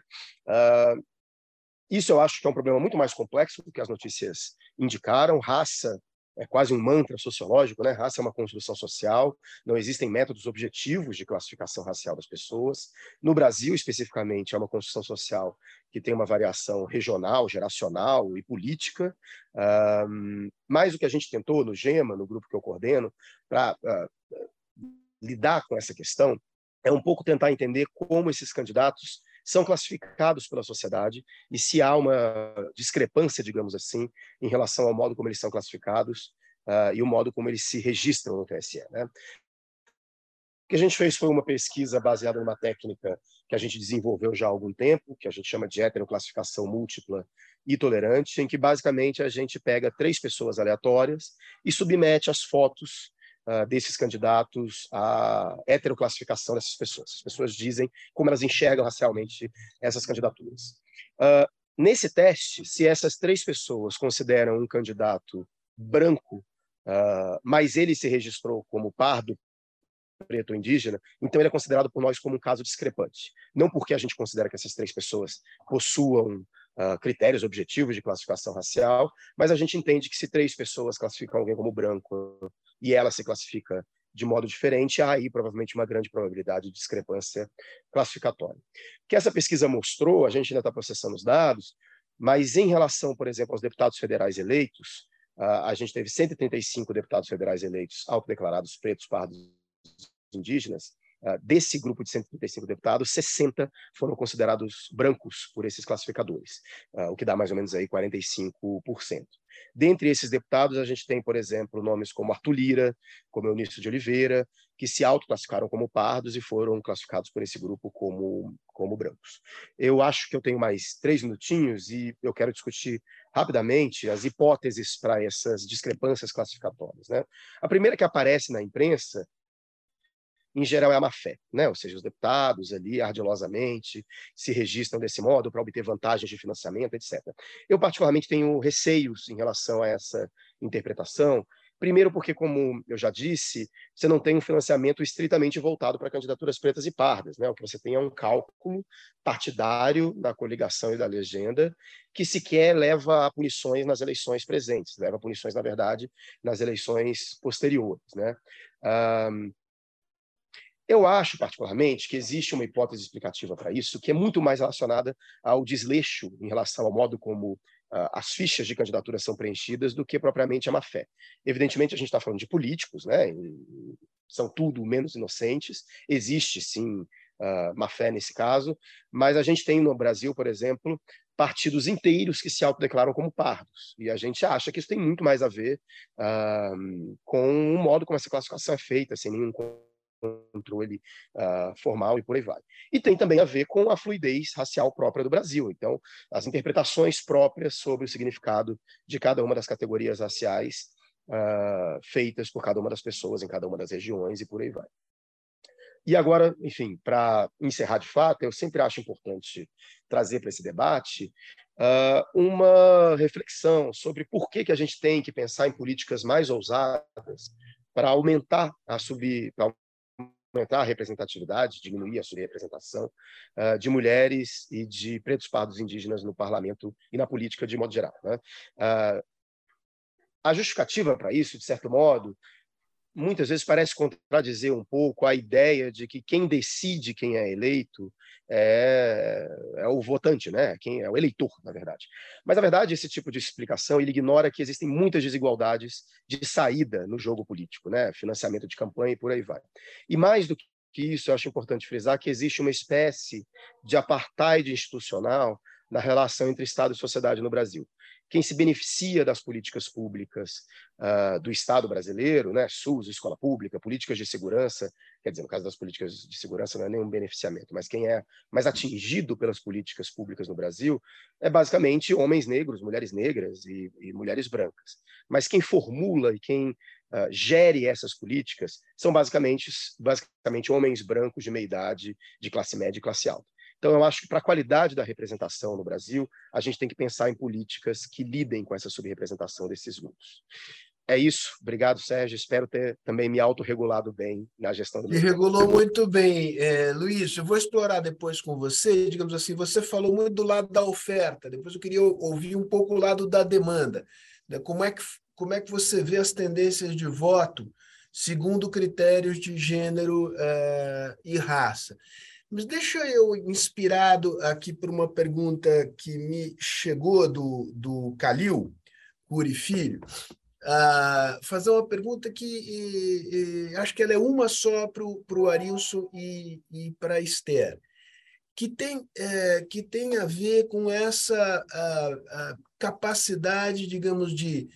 Isso eu acho que é um problema muito mais complexo do que as notícias indicaram. Raça é quase um mantra sociológico, né? Raça é uma construção social, não existem métodos objetivos de classificação racial das pessoas. No Brasil, especificamente, é uma construção social que tem uma variação regional, geracional e política. Um, mas o que a gente tentou no GEMA, no grupo que eu coordeno, para uh, ah, lidar com essa questão, é um pouco tentar entender como esses candidatos são classificados pela sociedade e se há uma discrepância, digamos assim, em relação ao modo como eles são classificados uh, e o modo como eles se registram no TSE. Né? O que a gente fez foi uma pesquisa baseada numa técnica que a gente desenvolveu já há algum tempo, que a gente chama de heteroclassificação múltipla e tolerante, em que basicamente a gente pega três pessoas aleatórias e submete as fotos uh, desses candidatos à heteroclassificação dessas pessoas. As pessoas dizem como elas enxergam racialmente essas candidaturas. Uh, nesse teste, se essas três pessoas consideram um candidato branco, uh, mas ele se registrou como pardo, preto ou indígena, então ele é considerado por nós como um caso discrepante. Não porque a gente considera que essas três pessoas possuam uh, critérios objetivos de classificação racial, mas a gente entende que se três pessoas classificam alguém como branco e ela se classifica de modo diferente, há aí provavelmente uma grande probabilidade de discrepância classificatória. O que essa pesquisa mostrou, a gente ainda está processando os dados, mas em relação, por exemplo, aos deputados federais eleitos, uh, a gente teve 135 deputados federais eleitos autodeclarados pretos, pardos indígenas, ah, desse grupo de 135 deputados, 60 foram considerados brancos por esses classificadores, ah, o que dá mais ou menos aí 45%. Dentre esses deputados, a gente tem, por exemplo, nomes como Arthur Lira, como Eunício de Oliveira, que se autoclassificaram como pardos e foram classificados por esse grupo como, como brancos. Eu acho que eu tenho mais três minutinhos e eu quero discutir rapidamente as hipóteses para essas discrepâncias classificatórias. Né? A primeira que aparece na imprensa em geral é a má fé, né? ou seja, os deputados ali ardilosamente se registram desse modo para obter vantagens de financiamento, etc. Eu particularmente tenho receios em relação a essa interpretação, Primeiro, porque, como eu já disse, você não tem um financiamento estritamente voltado para candidaturas pretas e pardas. Né? O que você tem é um cálculo partidário da coligação e da legenda, que sequer leva a punições nas eleições presentes, leva a punições, na verdade, nas eleições posteriores. Né? Um, eu acho, particularmente, que existe uma hipótese explicativa para isso, que é muito mais relacionada ao desleixo em relação ao modo como uh, as fichas de candidatura são preenchidas do que propriamente a má-fé. Evidentemente, a gente está falando de políticos, né? são tudo menos inocentes, existe, sim, uh, má-fé nesse caso, mas a gente tem no Brasil, por exemplo, partidos inteiros que se autodeclaram como pardos. E a gente acha que isso tem muito mais a ver uh, com o modo como essa classificação é feita, sem nenhum controle uh, formal e por aí vai. E tem também a ver com a fluidez racial própria do Brasil. Então, as interpretações próprias sobre o significado de cada uma das categorias raciais uh, feitas por cada uma das pessoas em cada uma das regiões e por aí vai. E agora, enfim, para encerrar de fato, eu sempre acho importante trazer para esse debate uh, uma reflexão sobre por que, que a gente tem que pensar em políticas mais ousadas para aumentar a sub, aumentar a representatividade, diminuir a subrepresentação uh, de mulheres e de pretos pardos indígenas no parlamento e na política de modo geral. Né? Uh, a justificativa para isso, de certo modo, muitas vezes parece contradizer um pouco a ideia de que quem decide quem é eleito é, é, o votante, né? Quem é o eleitor, na verdade. Mas na verdade esse tipo de explicação ele ignora que existem muitas desigualdades de saída no jogo político, né? Financiamento de campanha e por aí vai. E mais do que isso, eu acho importante frisar que existe uma espécie de apartheid institucional na relação entre Estado e sociedade no Brasil quem se beneficia das políticas públicas uh, do Estado brasileiro, né, SUS, escola pública, políticas de segurança, quer dizer, no caso das políticas de segurança não é nenhum beneficiamento, mas quem é mais atingido pelas políticas públicas no Brasil é basicamente homens negros, mulheres negras e, e mulheres brancas. Mas quem formula e quem uh, gere essas políticas são basicamente, basicamente homens brancos de meia idade, de classe média e classe alta. Então, eu acho que para a qualidade da representação no Brasil, a gente tem que pensar em políticas que lidem com essa subrepresentação desses grupos. É isso. Obrigado, Sérgio. Espero ter também me autorregulado bem na gestão do. E regulou muito bem. É, Luiz, eu vou explorar depois com você. Digamos assim, você falou muito do lado da oferta. Depois eu queria ouvir um pouco o lado da demanda. Né? Como é que, como é que você vê as tendências de voto segundo critérios de gênero uh, e raça? Mas deixa eu, inspirado aqui por uma pergunta que me chegou do, do Calil, Curi Filho, uh, fazer uma pergunta que e, e, acho que ela é uma só para o Arilson e, e para a Esther, que tem, é, que tem a ver com essa a, a capacidade, digamos, de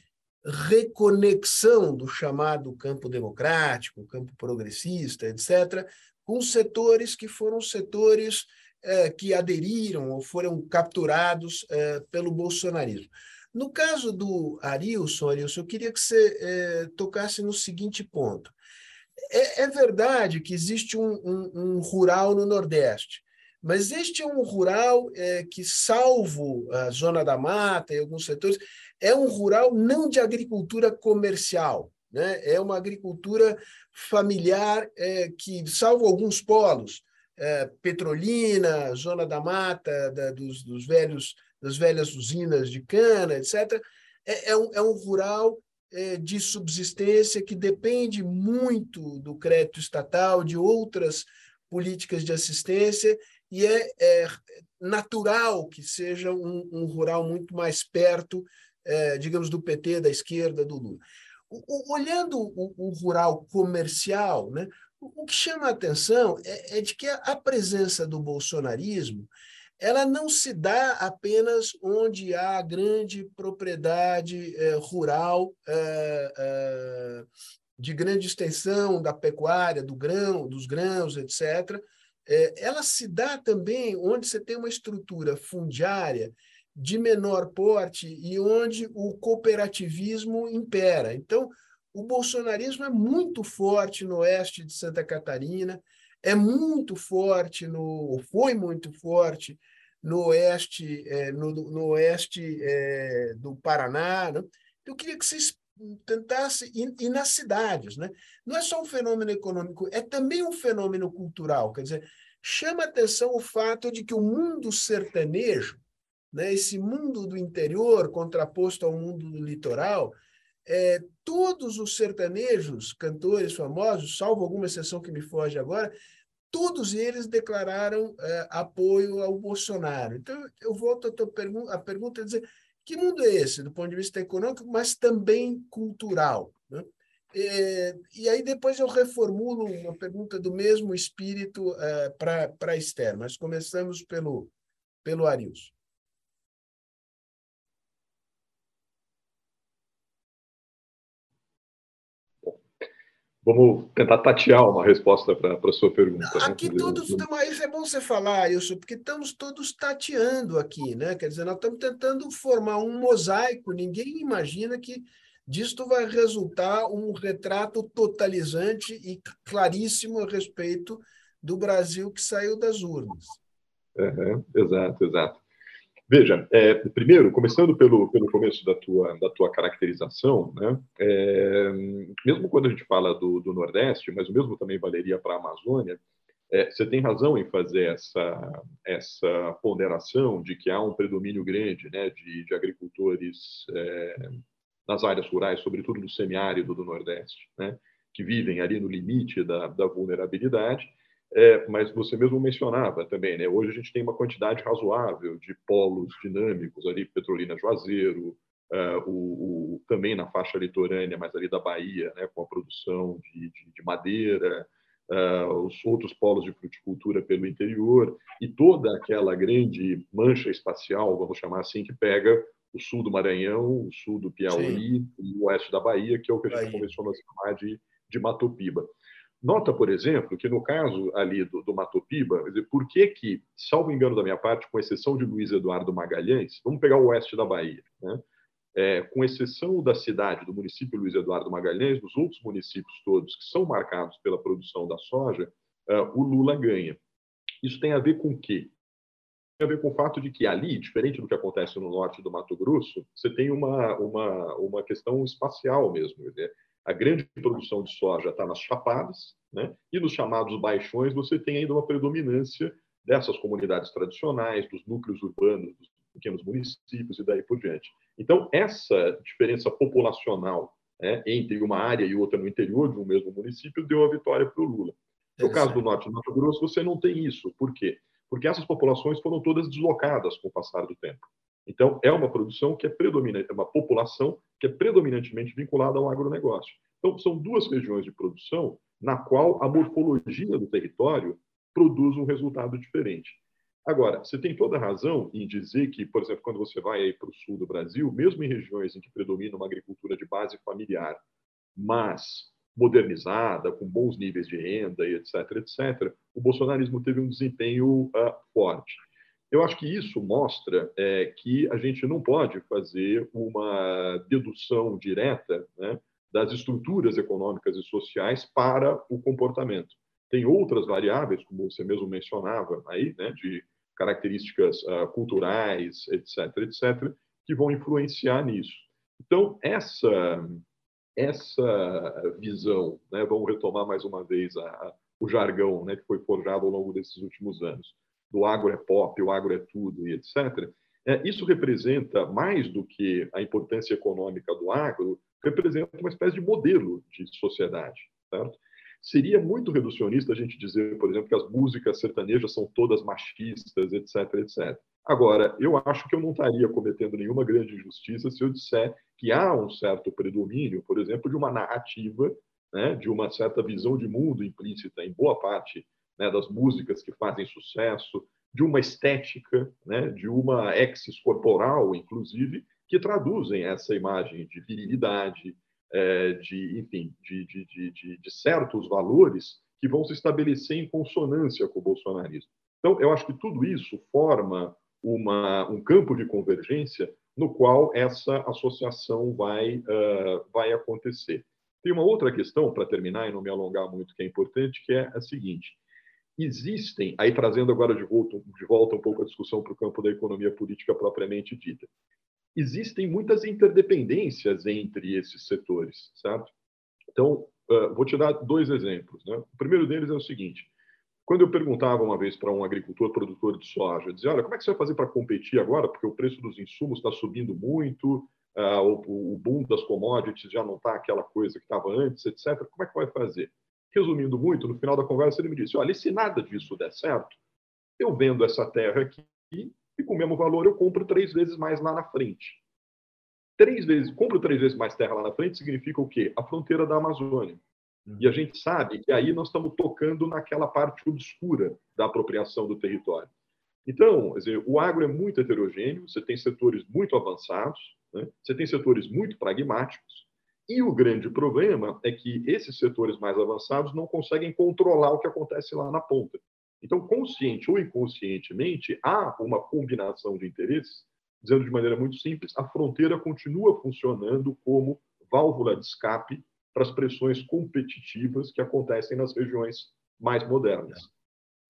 reconexão do chamado campo democrático, campo progressista, etc., com setores que foram setores é, que aderiram ou foram capturados é, pelo bolsonarismo. No caso do Arilson, Arilson, eu queria que você é, tocasse no seguinte ponto. É, é verdade que existe um, um, um, rural no Nordeste, mas este é um rural que, salvo a zona da mata e alguns setores, é um rural não de agricultura comercial, né? é uma agricultura familiar é, que, salvo alguns polos, é, Petrolina, Zona da Mata, da, dos, dos velhos das velhas usinas de cana, etc., é, é, um, é um rural é, de subsistência que depende muito do crédito estatal, de outras políticas de assistência, e é, é natural que seja um, um, rural muito mais perto, é, digamos, do PT, da esquerda, do Lula. Olhando o, o, rural comercial, né, o, que chama a atenção é, é de que a, a presença do bolsonarismo ela não se dá apenas onde há grande propriedade eh, rural eh, eh, de grande extensão da pecuária, do grão, dos grãos, etc. ela se dá também onde você tem uma estrutura fundiária de menor porte e onde o cooperativismo impera. Então, o bolsonarismo é muito forte no oeste de Santa Catarina, é muito forte no, foi muito forte no oeste, é, no, no, oeste é, do Paraná. Né? Eu queria que vocês tentassem ir, ir, nas cidades. Né? Não é só um fenômeno econômico, é também um fenômeno cultural. Quer dizer, chama atenção o fato de que o mundo sertanejo, né, esse mundo do interior contraposto ao mundo do litoral, é, todos os sertanejos, cantores famosos, salvo alguma exceção que me foge agora, todos eles declararam é, apoio ao Bolsonaro. Então, eu volto à tua a pergunta é dizer, que mundo é esse, do ponto de vista econômico, mas também cultural? Né? É, e aí depois eu reformulo uma pergunta do mesmo espírito é, para Esther, mas começamos pelo, pelo Arius. Vamos tentar tatear uma resposta para a sua pergunta. Né? Aqui né? todos, isso é bom você falar, isso, porque estamos todos tateando aqui, né? Quer dizer, nós estamos tentando formar um mosaico, ninguém imagina que disto vai resultar um retrato totalizante e claríssimo a respeito do Brasil que saiu das urnas. Uhum, exato, exato. Veja, é, primeiro, começando pelo, pelo começo da tua, da tua caracterização, né, é, mesmo quando a gente fala do, do Nordeste, mas o mesmo também valeria para a Amazônia, é, você tem razão em fazer essa, essa ponderação de que há um predomínio grande né, de, de agricultores é, nas áreas rurais, sobretudo no semiárido do Nordeste, né, que vivem ali no limite da, da vulnerabilidade é, mas você mesmo mencionava também, né? Hoje a gente tem uma quantidade razoável de polos dinâmicos ali, Petrolina Juazeiro, uh, o, o, também na faixa litorânea, mas ali da Bahia, né? Com a produção de, de, de madeira, uh, os outros polos de fruticultura pelo interior e toda aquela grande mancha espacial, vamos chamar assim, que pega o sul do Maranhão, o sul do Piauí Sim. e o oeste da Bahia, que é o que a gente Bahia. começou a chamar de, de Matopiba. Nota, por exemplo, que no caso ali do, do Matopiba, por que que, salvo engano da minha parte, com exceção de Luiz Eduardo Magalhães, vamos pegar o oeste da Bahia, né? É, com exceção da cidade, do município Luiz Eduardo Magalhães, dos outros municípios todos que são marcados pela produção da soja, uh, o Lula ganha. Isso tem a ver com o quê? Tem a ver com o fato de que ali, diferente do que acontece no norte do Mato Grosso, você tem uma, uma, uma questão espacial mesmo. A grande produção de soja está nas chapadas, né? e nos chamados baixões você tem ainda uma predominância dessas comunidades tradicionais, dos núcleos urbanos, dos pequenos municípios e daí por diante. Então, essa diferença populacional né, entre uma área e outra no interior de um mesmo município deu a vitória para o Lula. No caso do Norte do Mato Grosso, você não tem isso. Por quê? Porque essas populações foram todas deslocadas com o passar do tempo. Então, é uma produção que é predominante, é uma população que é predominantemente vinculada ao agronegócio. Então, são duas regiões de produção na qual a morfologia do território produz um resultado diferente. Agora, você tem toda a razão em dizer que, por exemplo, quando você vai para o sul do Brasil, mesmo em regiões em que predomina uma agricultura de base familiar, mas modernizada, com bons níveis de renda e etc., etc., o bolsonarismo teve um desempenho uh, forte. Eu acho que isso mostra é, que a gente não pode fazer uma dedução direta né, das estruturas econômicas e sociais para o comportamento. Tem outras variáveis, como você mesmo mencionava aí, né, de características uh, culturais, etc., etc., que vão influenciar nisso. Então, essa essa visão, né, vamos retomar mais uma vez a, a, o jargão né, que foi forjado ao longo desses últimos anos, do agro é pop, o agro é tudo e etc., é, isso representa, mais do que a importância econômica do agro, representa uma espécie de modelo de sociedade. Certo? Seria muito reducionista a gente dizer, por exemplo, que as músicas sertanejas são todas machistas, etc., etc. Agora, eu acho que eu não estaria cometendo nenhuma grande injustiça se eu disser que há um certo predomínio, por exemplo, de uma narrativa, né, de uma certa visão de mundo implícita em boa parte né, das músicas que fazem sucesso, de uma estética, né, de uma exis corporal, inclusive, que traduzem essa imagem de virilidade, é, de, enfim, de, de, de, de, certos valores que vão se estabelecer em consonância com o bolsonarismo. Então, eu acho que tudo isso forma uma, um campo de convergência no qual essa associação vai, uh, vai acontecer. Tem uma outra questão, para terminar e não me alongar muito, que é importante, que é a seguinte: existem, aí trazendo agora de volta, de volta um pouco a discussão para o campo da economia política propriamente dita, existem muitas interdependências entre esses setores, certo? Então, uh, vou te dar dois exemplos. Né? O primeiro deles é o seguinte: quando eu perguntava uma vez para um agricultor produtor de soja, eu dizia: olha, como é que você vai fazer para competir agora? Porque o preço dos insumos está subindo muito, o, o boom das commodities já não está aquela coisa que estava antes, etc. Como é que vai fazer? Resumindo muito, no final da conversa ele me disse: olha, se nada disso der certo, eu vendo essa terra aqui e com o mesmo valor eu compro três vezes mais lá na frente. Três vezes, compro três vezes mais terra lá na frente significa o quê? A fronteira da Amazônia. Uhum. E a gente sabe que aí nós estamos tocando naquela parte obscura da apropriação do território. Então, dizer, o agro é muito heterogêneo, você tem setores muito avançados, né? você tem setores muito pragmáticos, e o grande problema é que esses setores mais avançados não conseguem controlar o que acontece lá na ponta. Então, consciente ou inconscientemente, há uma combinação de interesses, dizendo de maneira muito simples, a fronteira continua funcionando como válvula de escape para as pressões competitivas que acontecem nas regiões mais modernas.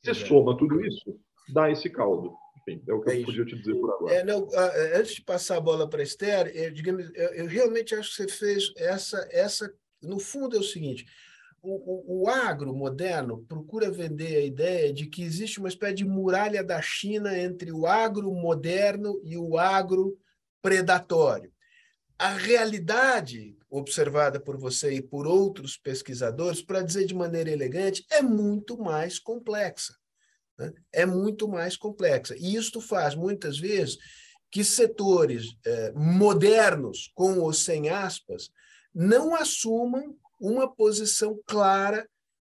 Você soma tudo isso, dá esse caldo. Enfim, é o que é eu podia te dizer por agora. É, não, antes de passar a bola para a Esther, eu, digamos, eu, eu, realmente acho que você fez essa, essa. No fundo, é o seguinte: o, o, o agro moderno procura vender a ideia de que existe uma espécie de muralha da China entre o agro moderno e o agro predatório. A realidade observada por você e por outros pesquisadores, para dizer de maneira elegante, é muito mais complexa. Né? É muito mais complexa. E isto faz, muitas vezes, que setores eh, modernos, com ou sem aspas, não assumam uma posição clara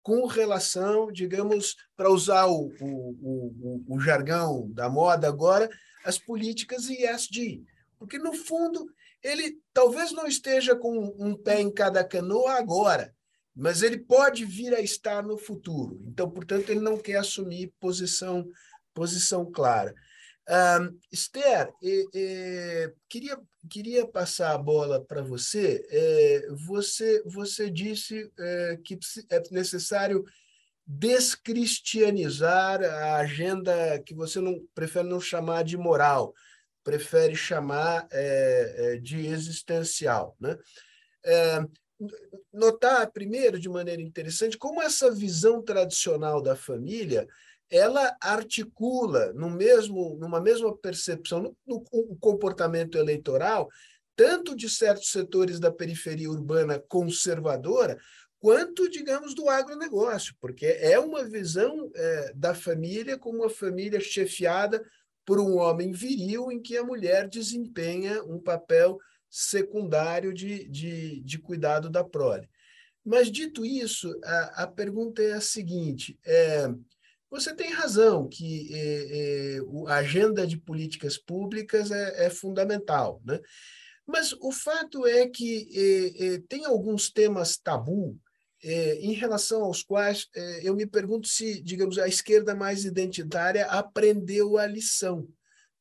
com relação, digamos, para usar o, o, o, o jargão da moda agora, as políticas ESG. Porque, no fundo, ele talvez não esteja com um pé em cada canoa agora, mas ele pode vir a estar no futuro. Então, portanto, ele não quer assumir posição, posição clara. Um, Esther, queria, queria passar a bola para você. É, você. Você disse é, que é necessário descristianizar a agenda que você não prefere não chamar de moral, prefere chamar é, de existencial. Né? Notar, primeiro, de maneira interessante, como essa visão tradicional da família ela articula no mesmo, numa mesma percepção, no, no comportamento eleitoral, tanto de certos setores da periferia urbana conservadora, quanto, digamos, do agronegócio, porque é uma visão é, da família como uma família chefiada por um homem viril em que a mulher desempenha um papel secundário de, de, de cuidado da prole. Mas, dito isso, a, a pergunta é a seguinte: é, você tem razão que é, é, a agenda de políticas públicas é, é fundamental, né? Mas o fato é que é, tem alguns temas tabu em relação aos quais eu me pergunto se, digamos, a esquerda mais identitária aprendeu a lição,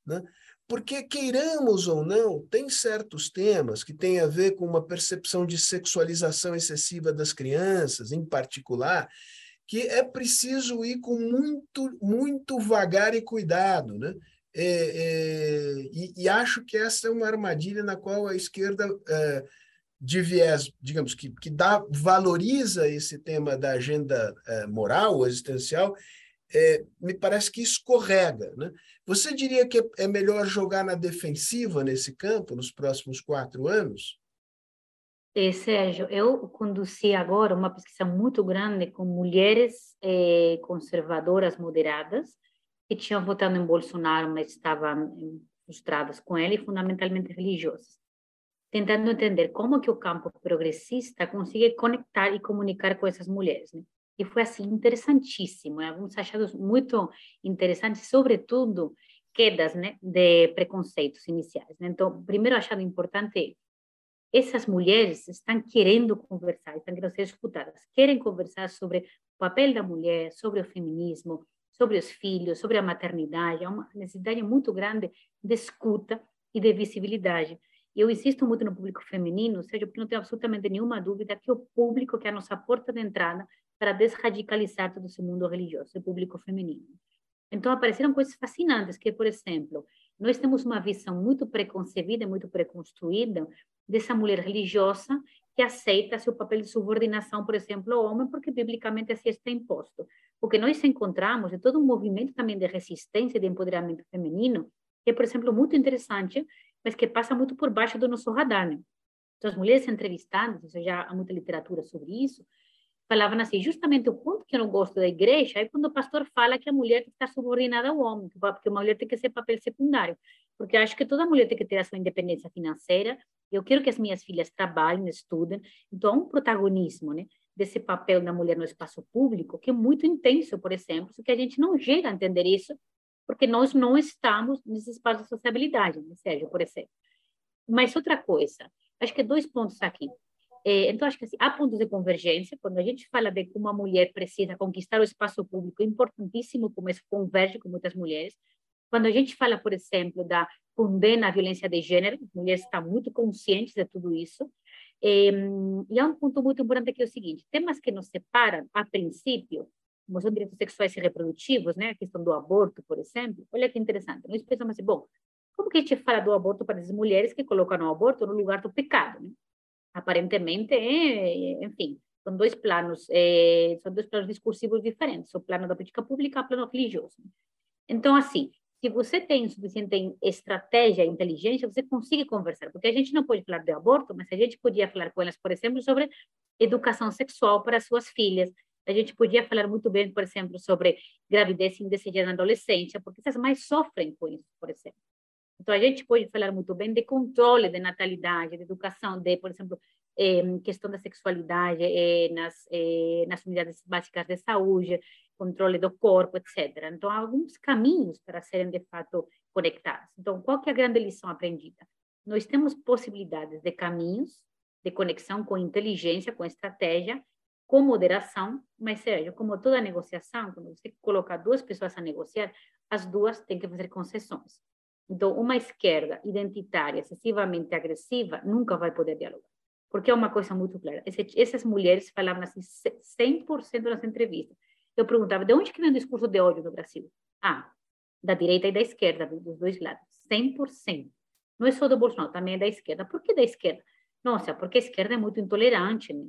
né? Porque, queiramos ou não, tem certos temas que têm a ver com uma percepção de sexualização excessiva das crianças, em particular, que é preciso ir com muito, muito vagar e cuidado. Né? É, é, e, e, acho que essa é uma armadilha na qual a esquerda, é, de viés, digamos, que, que dá, valoriza esse tema da agenda é, moral, existencial, é, me parece que escorrega. Né? Você diria que é melhor jogar na defensiva nesse campo nos próximos quatro anos? É, Sérgio, eu conduzi agora uma pesquisa muito grande com mulheres eh, conservadoras moderadas que tinham votado em Bolsonaro, mas estavam frustradas com ele, fundamentalmente religiosas, tentando entender como que o campo progressista consegue conectar e comunicar com essas mulheres. Né? E foi assim interessantíssimo, alguns achados muito interessantes, sobretudo quedas né, de preconceitos iniciais. Né? Então, primeiro achado importante, essas mulheres estão querendo conversar, estão querendo ser escutadas, querem conversar sobre o papel da mulher, sobre o feminismo, sobre os filhos, sobre a maternidade, há uma necessidade muito grande de escuta e de visibilidade. Eu insisto muito no público feminino, ou seja, porque não tenho absolutamente nenhuma dúvida que o público que é a nossa porta de entrada para desradicalizar todo esse mundo religioso, o público feminino. Então, apareceram coisas fascinantes, que, por exemplo, nós temos uma visão muito preconcebida, muito preconstruída dessa mulher religiosa que aceita seu papel de subordinação, por exemplo, ao homem, porque biblicamente assim está imposto. O que nós encontramos é todo um movimento também de resistência e de empoderamento feminino, que é, por exemplo, muito interessante, mas que passa muito por baixo do nosso radar. Né? Então, as mulheres entrevistadas, já há muita literatura sobre isso, falavam assim, justamente o ponto que eu não gosto da igreja é quando o pastor fala que a mulher estar subordinada ao homem, porque uma mulher tem que ser papel secundário, porque acho que toda mulher tem que ter a sua independência financeira, eu quero que as minhas filhas trabalhem, estudem, então há um protagonismo, né, desse papel da mulher no espaço público que é muito intenso, por exemplo, que a gente não chega a entender isso, porque nós não estamos nesse espaço de sociabilidade, né, Sérgio, por exemplo. Mas outra coisa, acho que dois pontos aqui. É, então, acho que assim, há pontos de convergência. Quando a gente fala de como uma mulher precisa conquistar o espaço público, é importantíssimo como isso converge com muitas mulheres. Quando a gente fala, por exemplo, da condena à violência de gênero, as mulheres estão muito conscientes de tudo isso. E há um ponto muito importante que é o seguinte: temas que nos separam, a princípio, como são direitos sexuais e reprodutivos, né, a questão do aborto, por exemplo. Olha que interessante. Nós pensamos assim, bom, como que a gente fala do aborto para as mulheres que colocam o aborto no lugar do pecado? Né? Aparentemente, é, enfim, são dois planos, é, são dois planos discursivos diferentes, o plano da política pública e o plano religioso. Então, assim, se você tem suficiente estratégia, inteligência, você consegue conversar, porque a gente não pode falar de aborto, mas a gente podia falar com elas, por exemplo, sobre educação sexual para suas filhas, a gente podia falar muito bem, por exemplo, sobre gravidez indesejada na adolescência, porque essas mais sofrem com isso, por exemplo. Então, a gente pode falar muito bem de controle de natalidade, de educação, de, por exemplo, questão da sexualidade eh, nas, eh, nas unidades básicas de saúde, controle do corpo, etc. Então, há alguns caminhos para serem, de fato, conectados. Então, qual que é a grande lição aprendida? Nós temos possibilidades de caminhos de conexão com inteligência, com estratégia, com moderação, mas, Sérgio, como toda negociação, quando você coloca duas pessoas a negociar, as duas têm que fazer concessões. Então, uma esquerda identitária, excessivamente agressiva, nunca vai poder dialogar. Porque é uma coisa muito clara. Essas mulheres falavam assim 100% nas entrevistas. Eu perguntava, de onde que vem o discurso de ódio no Brasil? Ah, da direita e da esquerda, dos dois lados. 100%. Não é só do Bolsonaro, também é da esquerda. Por que da esquerda? Nossa, porque a esquerda é muito intolerante, né?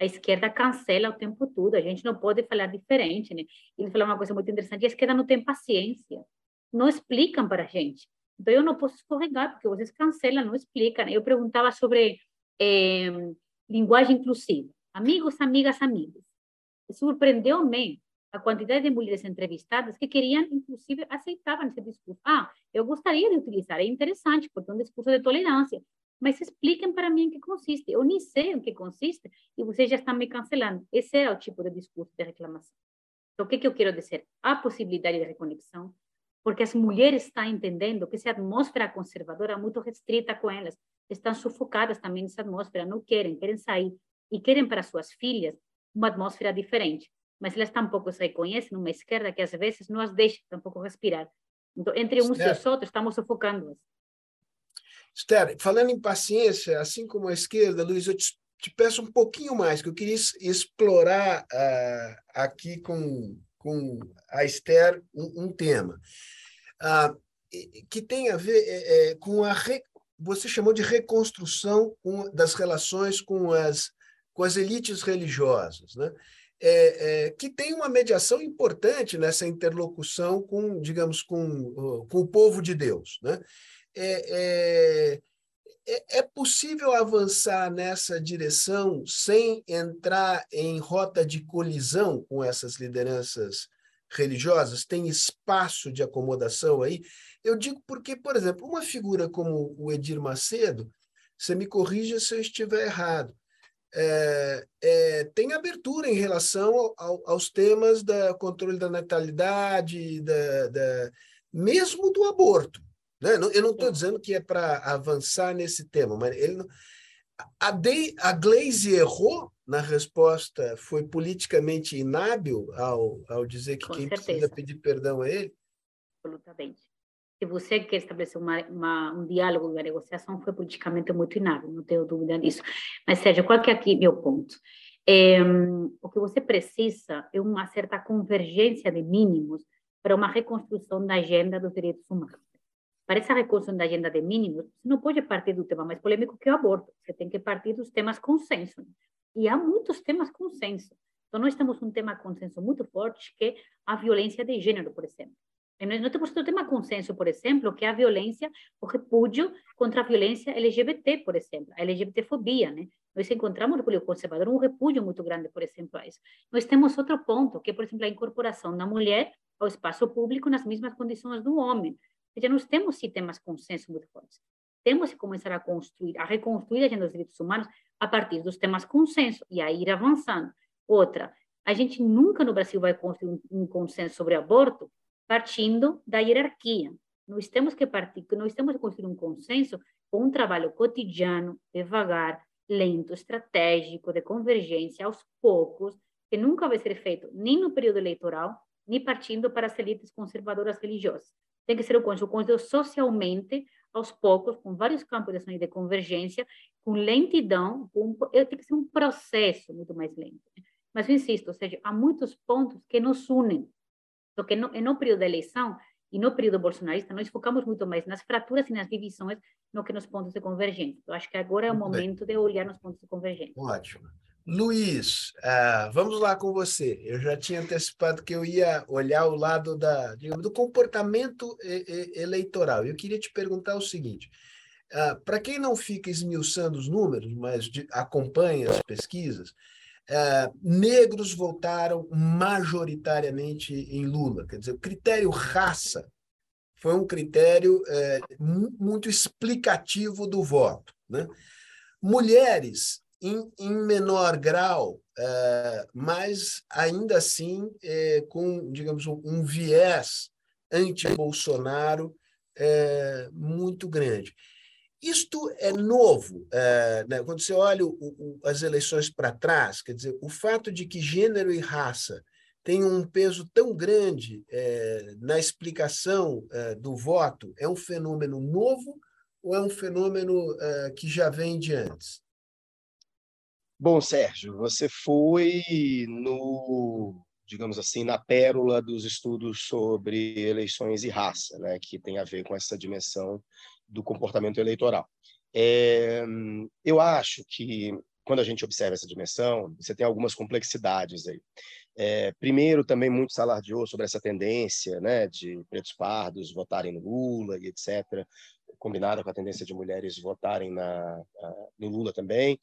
A esquerda cancela o tempo todo, a gente não pode falar diferente, né? Ele falou uma coisa muito interessante, a esquerda não tem paciência, não explicam para a gente. Então, eu não posso escorregar, porque vocês cancelam, não explicam. Eu perguntava sobre é, linguagem inclusiva. Amigos, amigas, amigos. Surpreendeu-me a quantidade de mulheres entrevistadas que queriam, inclusive, aceitavam esse discurso. Ah, eu gostaria de utilizar, é interessante, porque é um discurso de tolerância. Mas expliquem para mim em que consiste. Eu nem sei em que consiste e vocês já estão me cancelando. Esse era o tipo de discurso de reclamação. Então, o que, que eu quero dizer? Há possibilidade de reconexão, porque as mulheres estão entendendo que essa atmosfera conservadora é muito restrita com elas, estão sufocadas também nessa atmosfera, não querem, querem sair e querem para suas filhas uma atmosfera diferente, mas elas tampouco se reconhecem numa esquerda que às vezes não as deixa tampouco respirar. Então, entre uns Esther, e os outros, estamos sufocando-as. Esther, falando em paciência, assim como a esquerda, Luiz, eu te, te peço um pouquinho mais, que eu queria explorar uh, aqui com, com a Esther um, um tema uh, que tem a ver é, é, com a re, você chamou de reconstrução das relações com as com as elites religiosas, né? É, é, que tem uma mediação importante nessa interlocução com, digamos, com, com o povo de Deus. Né? É, é, é, possível avançar nessa direção sem entrar em rota de colisão com essas lideranças religiosas? Tem espaço de acomodação aí? Eu digo porque, por exemplo, uma figura como o Edir Macedo, você me corrija se eu estiver errado, é, é, tem abertura em relação ao, aos temas do controle da natalidade, da, da, mesmo do aborto. Né? Eu não estou dizendo que é para avançar nesse tema, mas ele não... a, de, a Glaze errou na resposta, foi politicamente inábil ao, ao dizer que Com quem certeza. precisa pedir perdão a ele? Absolutamente se você quer estabelecer uma, uma, um diálogo, uma negociação, foi politicamente muito inábil, não tenho dúvida disso. Mas, Sérgio, qual que é aqui meu ponto? É, o que você precisa é uma certa convergência de mínimos para uma reconstrução da agenda dos direitos humanos. Para essa reconstrução da agenda de mínimos, você não pode partir do tema mais polêmico que é o aborto, você tem que partir dos temas consenso. E há muitos temas consenso. Então, nós temos um tema consenso muito forte, que é a violência de gênero, por exemplo. Nós temos um tema consenso, por exemplo, que é a violência, o repúdio contra a violência LGBT, por exemplo, a LGBTfobia, né? Nós encontramos no Político Conservador um repúdio muito grande, por exemplo, a isso. Nós temos outro ponto, que é, por exemplo, a incorporação da mulher ao espaço público nas mesmas condições do homem. Seja, nós temos sim temas consenso muito fortes. Temos que começar a construir, a reconstruir a agenda dos direitos humanos a partir dos temas consenso e a ir avançando. Outra, a gente nunca no Brasil vai construir um consenso sobre aborto partindo da hierarquia. Nós temos que partir, nós temos que construir um consenso com um trabalho cotidiano, devagar, lento, estratégico, de convergência, aos poucos, que nunca vai ser feito nem no período eleitoral, nem partindo para as elites conservadoras religiosas. Tem que ser um consenso, um socialmente, aos poucos, com vários campos de ação de convergência, com lentidão, com, tem que ser um processo muito mais lento. Mas eu insisto, ou seja, há muitos pontos que nos unem, só que no, no período da eleição e no período bolsonarista, nós focamos muito mais nas fraturas e nas divisões do que nos pontos de convergência. Eu acho que agora é o momento de olhar nos pontos de convergência. Ótimo. Luiz, uh, vamos lá com você. Eu já tinha antecipado que eu ia olhar o lado da, digamos, do comportamento eleitoral. Eu queria te perguntar o seguinte: uh, para quem não fica esmiuçando os números, mas de, acompanha as pesquisas, é, negros votaram majoritariamente em Lula. Quer dizer, o critério raça foi um critério é, muito explicativo do voto. Né? Mulheres, em, em menor grau, é, mas ainda assim é, com, digamos, um, um viés anti-Bolsonaro é, muito grande. Isto é novo. É, né? Quando você olha o, o, as eleições para trás, quer dizer, o fato de que gênero e raça têm um peso tão grande é, na explicação é, do voto é um fenômeno novo ou é um fenômeno que já vem de antes? Bom, Sérgio, você foi no, digamos assim, na pérola dos estudos sobre eleições e raça, né, que tem a ver com essa dimensão do comportamento eleitoral. É, eu acho que quando a gente observa essa dimensão, você tem algumas complexidades aí. É, primeiro, também muito se alardeou sobre essa tendência né, de pretos pardos votarem no Lula e etc., combinada com a tendência de mulheres votarem na, no Lula também.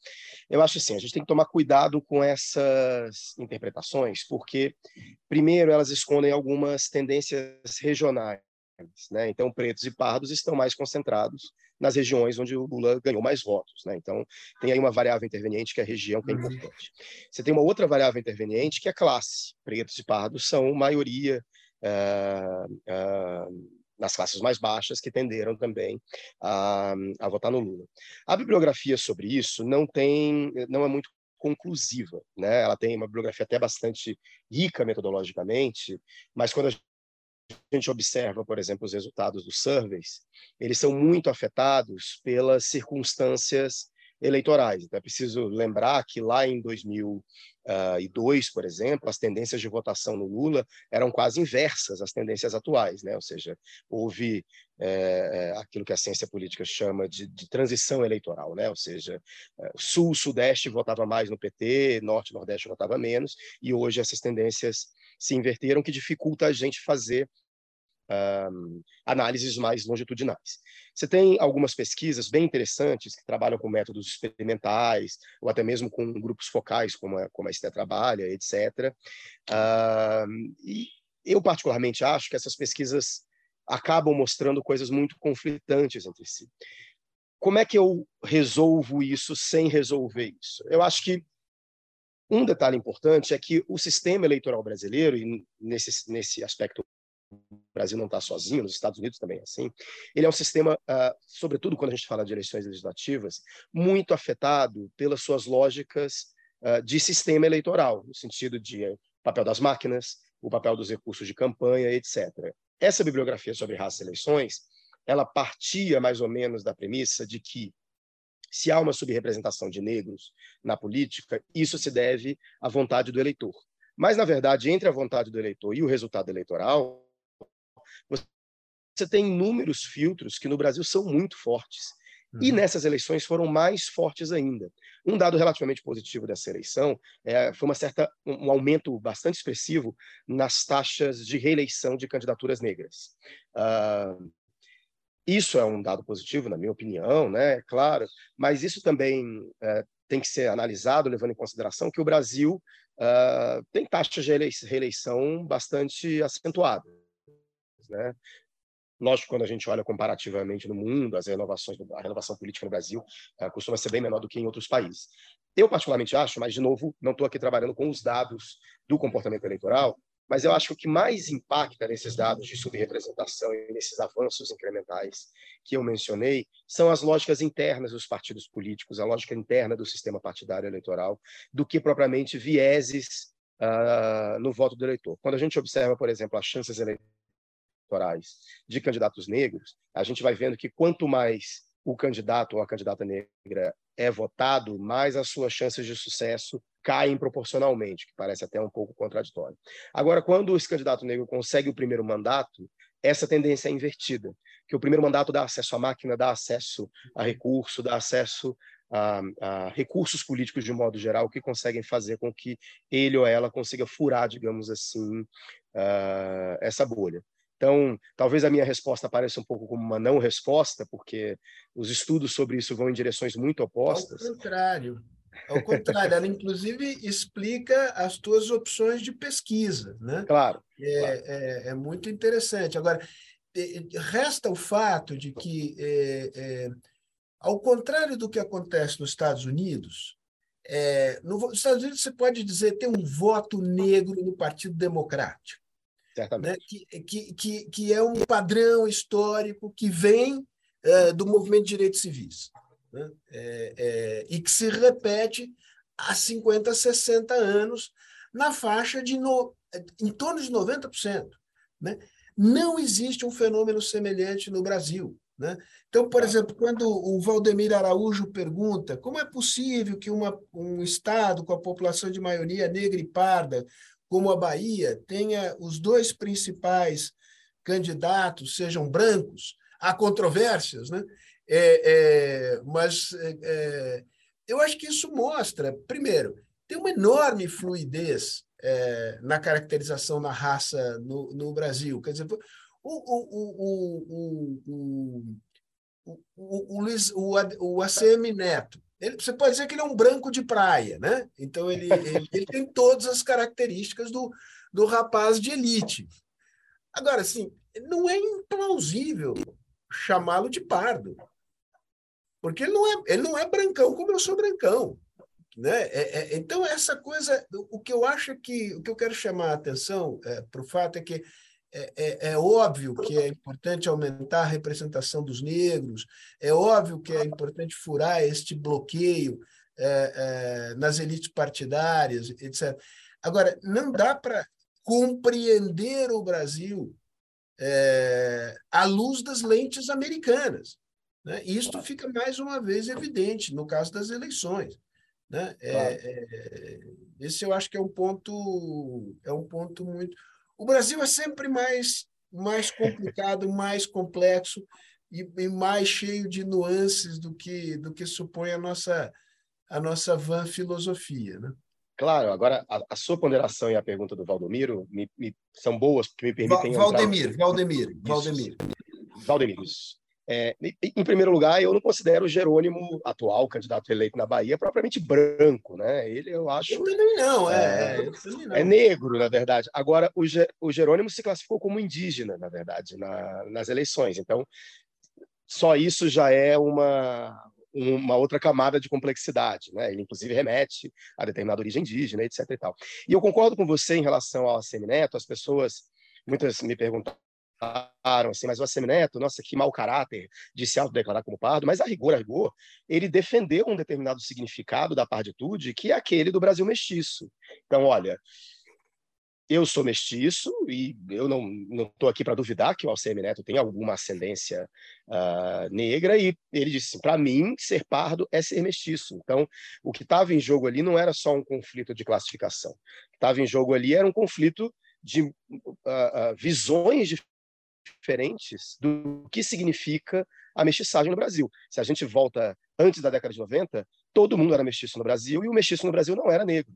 Eu acho assim, a gente tem que tomar cuidado com essas interpretações, porque, primeiro, elas escondem algumas tendências regionais né? Então, pretos e pardos estão mais concentrados nas regiões onde o Lula ganhou mais votos. Né? Então, tem aí uma variável interveniente que é a região, que é uhum. importante. Você tem uma outra variável interveniente que é a classe. Pretos e pardos são maioria uh, uh, nas classes mais baixas, que tenderam também a, a votar no Lula. A bibliografia sobre isso não tem, não é muito conclusiva, né? Ela tem uma bibliografia até bastante rica metodologicamente, mas quando a gente observa, por exemplo, os resultados dos surveys, eles são muito afetados pelas circunstâncias eleitorais. Então, é preciso lembrar que lá em 2002, por exemplo, as tendências de votação no Lula eram quase inversas às tendências atuais, né? ou seja, houve é, aquilo que a ciência política chama de, de transição eleitoral, né? ou seja, Sul, Sudeste votava mais no PT, Norte, Nordeste votava menos, e hoje essas tendências se inverteram, que dificulta a gente fazer um, análises mais longitudinais. Você tem algumas pesquisas bem interessantes que trabalham com métodos experimentais, ou até mesmo com grupos focais, como a, como a STE trabalha, etc. Um, e eu, particularmente, acho que essas pesquisas acabam mostrando coisas muito conflitantes entre si. Como é que eu resolvo isso sem resolver isso? Eu acho que um detalhe importante é que o sistema eleitoral brasileiro, e nesse, nesse aspecto Brasil não está sozinho, nos Estados Unidos também é assim. Ele é um sistema, uh, sobretudo quando a gente fala de eleições legislativas, muito afetado pelas suas lógicas uh, de sistema eleitoral, no sentido de uh, papel das máquinas, o papel dos recursos de campanha, etc. Essa bibliografia sobre raça e eleições, ela partia mais ou menos da premissa de que se há uma subrepresentação de negros na política, isso se deve à vontade do eleitor. Mas, na verdade, entre a vontade do eleitor e o resultado eleitoral, você tem inúmeros filtros que no Brasil são muito fortes. Uhum. E nessas eleições foram mais fortes ainda. Um dado relativamente positivo dessa eleição é, foi uma certa, um aumento bastante expressivo nas taxas de reeleição de candidaturas negras. Uh, isso é um dado positivo, na minha opinião, né? Claro, mas isso também uh, tem que ser analisado, levando em consideração que o Brasil uh, tem taxas de reeleição bastante acentuadas. Né? Lógico, quando a gente olha comparativamente no mundo, as renovações, a renovação política no Brasil uh, costuma ser bem menor do que em outros países. Eu, particularmente, acho, mas, de novo, não estou aqui trabalhando com os dados do comportamento eleitoral, mas eu acho que o que mais impacta nesses dados de subrepresentação e nesses avanços incrementais que eu mencionei são as lógicas internas dos partidos políticos, a lógica interna do sistema partidário eleitoral, do que propriamente vieses uh, no voto do eleitor. Quando a gente observa, por exemplo, as chances eleitorais eleitorais de candidatos negros, a gente vai vendo que quanto mais o candidato ou a candidata negra é votado, mais as suas chances de sucesso caem proporcionalmente, que parece até um pouco contraditório. Agora, quando esse candidato negro consegue o primeiro mandato, essa tendência é invertida, que o primeiro mandato dá acesso à máquina, dá acesso a recurso, dá acesso a, a, recursos políticos de modo geral que conseguem fazer com que ele ou ela consiga furar, digamos assim, uh, essa bolha. Então, talvez a minha resposta pareça um pouco como uma não resposta, porque os estudos sobre isso vão em direções muito opostas. Ao contrário. Ao contrário, ela inclusive explica as tuas opções de pesquisa, né? Claro. É, claro. é, é muito interessante. Agora, resta o fato de que, é, é, ao contrário do que acontece nos Estados Unidos, é, nos Estados Unidos você pode dizer tem um voto negro no Partido Democrático né? que, que, que, que é um padrão histórico que vem é, do movimento de direitos civis né? é, é, e que se repete há 50, 60 anos na faixa de no, em torno de 90%. Né? Não existe um fenômeno semelhante no Brasil. Né? Então, por exemplo, quando o Valdemir Araújo pergunta como é possível que uma, um Estado com a população de maioria negra e parda como a Bahia tenha os dois principais candidatos sejam brancos, há controvérsias, né? É, é, mas é, é eu acho que isso mostra, primeiro, tem uma enorme fluidez é, na caracterização da raça no, no Brasil. Quer dizer, o, o, o, o, o, o, Luiz, o, o ACM Neto ele, você pode dizer que ele é um branco de praia, né? Então ele, ele, ele tem todas as características do, do rapaz de elite. Agora, assim, não é implausível chamá-lo de pardo. porque ele não é, ele não é brancão como eu sou brancão. Né? É, é, então, essa coisa, o que eu acho é que, o que eu quero chamar a atenção é, para o fato é que é, é, é, óbvio que é importante aumentar a representação dos negros, é óbvio que é importante furar este bloqueio é, é, nas elites partidárias, etc. Agora, não dá para compreender o Brasil é, à luz das lentes americanas. Né? E isso fica mais uma vez evidente no caso das eleições. Né? É, é, esse eu acho que é um ponto é um ponto muito. O Brasil é sempre mais mais complicado, mais complexo e, e, mais cheio de nuances do que do que supõe a nossa a nossa van filosofia, né? Claro, agora a, a, sua ponderação e a pergunta do Valdomiro me, me, são boas, porque me permitem. Valdemir, entrar... Valdemir, Valdemir. Valdemir, isso. É, em primeiro lugar, eu não considero o Jerônimo, atual candidato eleito na Bahia, propriamente branco, né? Ele, eu acho. Eu também não, é. É, também não. é negro, na verdade. Agora, o, o Jerônimo se classificou como indígena, na verdade, na, nas eleições. Então, só isso já é uma, uma outra camada de complexidade, né? Ele inclusive remete a determinada origem indígena, etc. E, tal. e eu concordo com você em relação ao Semineto. As pessoas muitas me perguntaram assim, mas o Assemineto, nossa, que mau caráter de se autodeclarar como pardo, mas a rigor, a rigor, ele defendeu um determinado significado da parditude, que é aquele do Brasil mestiço. Então, olha, eu sou mestiço e eu não estou aqui para duvidar que o Alcemi Neto tem alguma ascendência uh, negra e ele disse assim, para mim ser pardo é ser mestiço. Então o que estava em jogo ali não era só um conflito de classificação, estava em jogo ali era um conflito de uh, uh, visões diferentes do que significa a mestiçagem no Brasil. Se a gente volta antes da década de 90, todo mundo era mestiço no Brasil e o mestiço no Brasil não era negro.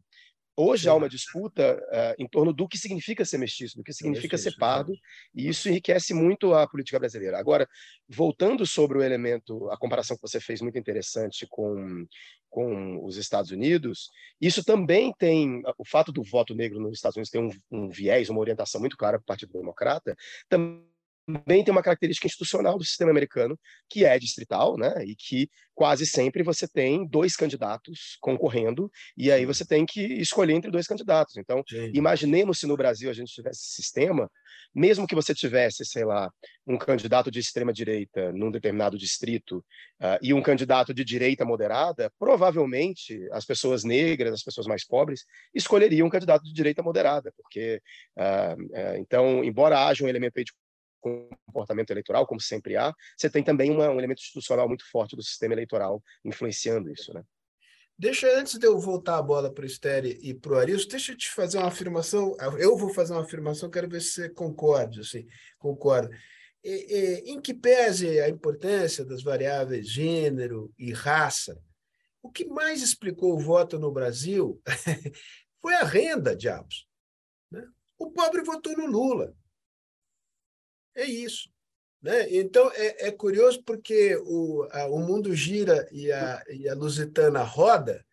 Hoje há uma disputa uh, em torno do que significa ser mestiço, do que significa ser pardo, e isso enriquece muito a política brasileira. Agora, voltando sobre o elemento, a comparação que você fez muito interessante com, com os Estados Unidos, isso também tem, o fato do voto negro nos Estados Unidos tem um, um viés, uma orientação muito clara para o Partido Democrata, também também tem uma característica institucional do sistema americano, que é distrital, né? E que quase sempre você tem dois candidatos concorrendo, e aí você tem que escolher entre dois candidatos. Então, Sim. imaginemos se no Brasil a gente tivesse esse sistema, mesmo que você tivesse, sei lá, um candidato de extrema direita num determinado distrito uh, e um candidato de direita moderada, provavelmente as pessoas negras, as pessoas mais pobres, escolheriam um candidato de direita moderada, porque uh, uh, então, embora haja um elemento aí de comportamento eleitoral, como sempre há, você tem também uma, um elemento institucional muito forte do sistema eleitoral influenciando isso, né? Deixa, antes de eu voltar a bola para o Stere e para o Arilson, deixa eu te fazer uma afirmação. Eu vou fazer uma afirmação, quero ver se você concorde, assim, concorda. E, e, em que pese a importância das variáveis gênero e raça, o que mais explicou o voto no Brasil foi a renda, diabos. Né? O pobre votou no Lula. É isso. Né? Então, é, é curioso porque o, a, o mundo gira e a, e a Lusitana roda,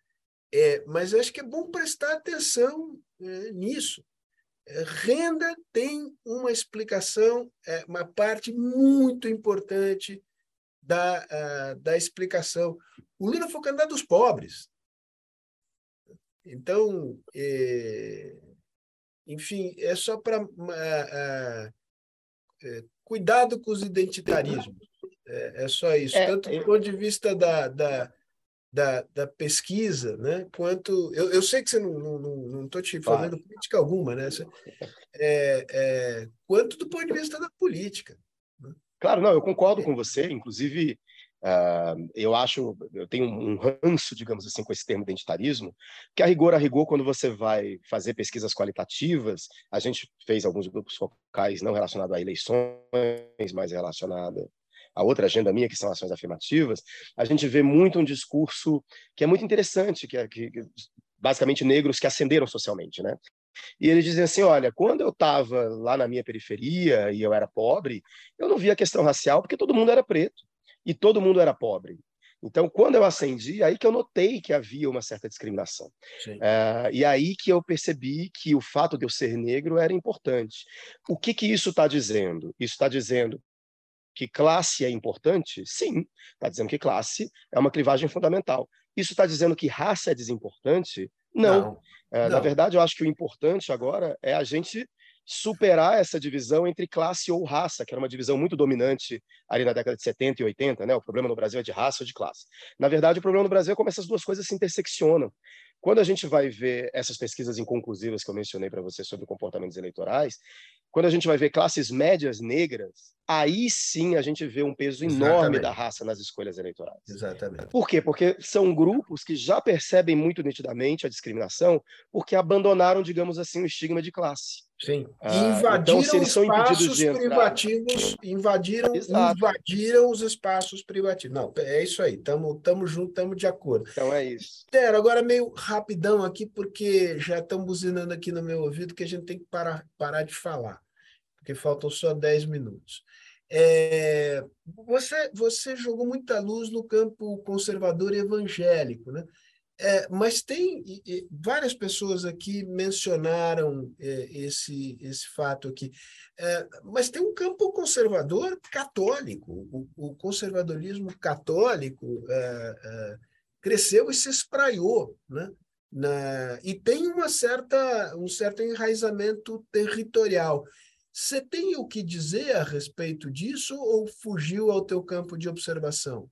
é, mas acho que é bom prestar atenção é, nisso. É, renda tem uma explicação, é, uma parte muito importante da, a, da explicação. O Lula foi o candidato dos pobres. Então, é, enfim, é só para é, cuidado com os identitarismos. É, é só isso. É, Tanto do ponto de vista da, da, da, da, pesquisa, né? quanto. Eu, eu sei que você não estou não, não, não te fazendo claro. crítica alguma, né? É, é, quanto do ponto de vista da política. Né? Claro, não, eu concordo com você. Inclusive, Uh, eu acho, eu tenho um ranço, digamos assim, com esse termo identitarismo, que a rigor, a rigor, quando você vai fazer pesquisas qualitativas, a gente fez alguns grupos focais não relacionados a eleições, mas relacionada a outra agenda minha, que são ações afirmativas, a gente vê muito um discurso que é muito interessante, que é que, basicamente negros que ascenderam socialmente, né? E eles dizem assim: olha, quando eu estava lá na minha periferia e eu era pobre, eu não via a questão racial porque todo mundo era preto e todo mundo era pobre. Então, quando eu acendi, aí que eu notei que havia uma certa discriminação. É, e aí que eu percebi que o fato de eu ser negro era importante. O que, que isso está dizendo? Isso está dizendo que classe é importante? Sim, está dizendo que classe é uma clivagem fundamental. Isso está dizendo que raça é desimportante? Não. não. É, não. Na verdade, eu acho que o importante agora é a gente superar essa divisão entre classe ou raça, que era uma divisão muito dominante ali na década de 70 e 80, né? O problema no Brasil é de raça ou de classe. Na verdade, o problema no Brasil é como essas duas coisas se interseccionam. Quando a gente vai ver essas pesquisas inconclusivas que eu mencionei para você sobre comportamentos eleitorais, quando a gente vai ver classes médias negras, aí sim a gente vê um peso enorme Exatamente. da raça nas escolhas eleitorais. Exatamente. Por quê? Porque são grupos que já percebem muito nitidamente a discriminação, porque abandonaram, digamos assim, o estigma de classe. Sim. Ah, invadiram então, espaços privativos, invadiram, invadiram os espaços privativos. Não, é isso aí, estamos tamo juntos, estamos de acordo. Então é isso. Tero, agora meio rapidão aqui, porque já estão buzinando aqui no meu ouvido que a gente tem que parar, parar de falar, porque faltam só 10 minutos. É, você, você jogou muita luz no campo conservador e evangélico, né? É, mas tem e, várias pessoas aqui mencionaram é, esse, esse fato aqui. É, mas tem um campo conservador católico. O, o conservadorismo católico é, é, cresceu e se espraiou, né? Na, e tem uma certa, um certo enraizamento territorial. Você tem o que dizer a respeito disso ou fugiu ao teu campo de observação?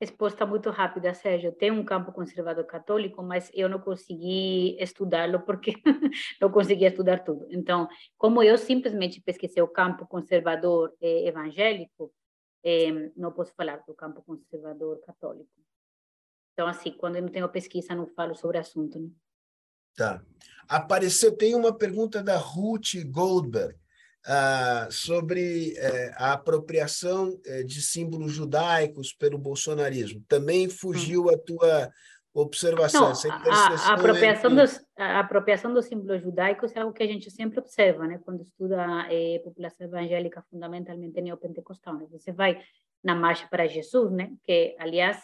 resposta muito rápida, Sérgio. Tem um campo conservador católico, mas eu não consegui estudá-lo porque não conseguia estudar tudo. Então, como eu simplesmente pesquisei o campo conservador eh, evangélico, eh, não posso falar do campo conservador católico. Então, assim, quando eu não tenho pesquisa, não falo sobre assunto. Né? Tá. Apareceu, tem uma pergunta da Ruth Goldberg ah, sobre eh, a apropriação eh, de símbolos judaicos pelo bolsonarismo. Também fugiu a tua observação. Não, a, a, apropriação entre... dos, a apropriação dos símbolos judaicos é algo que a gente sempre observa, né? Quando estuda a eh, população evangélica, fundamentalmente neopentecostal. Né? Você vai na Marcha para Jesus, né? Que, aliás,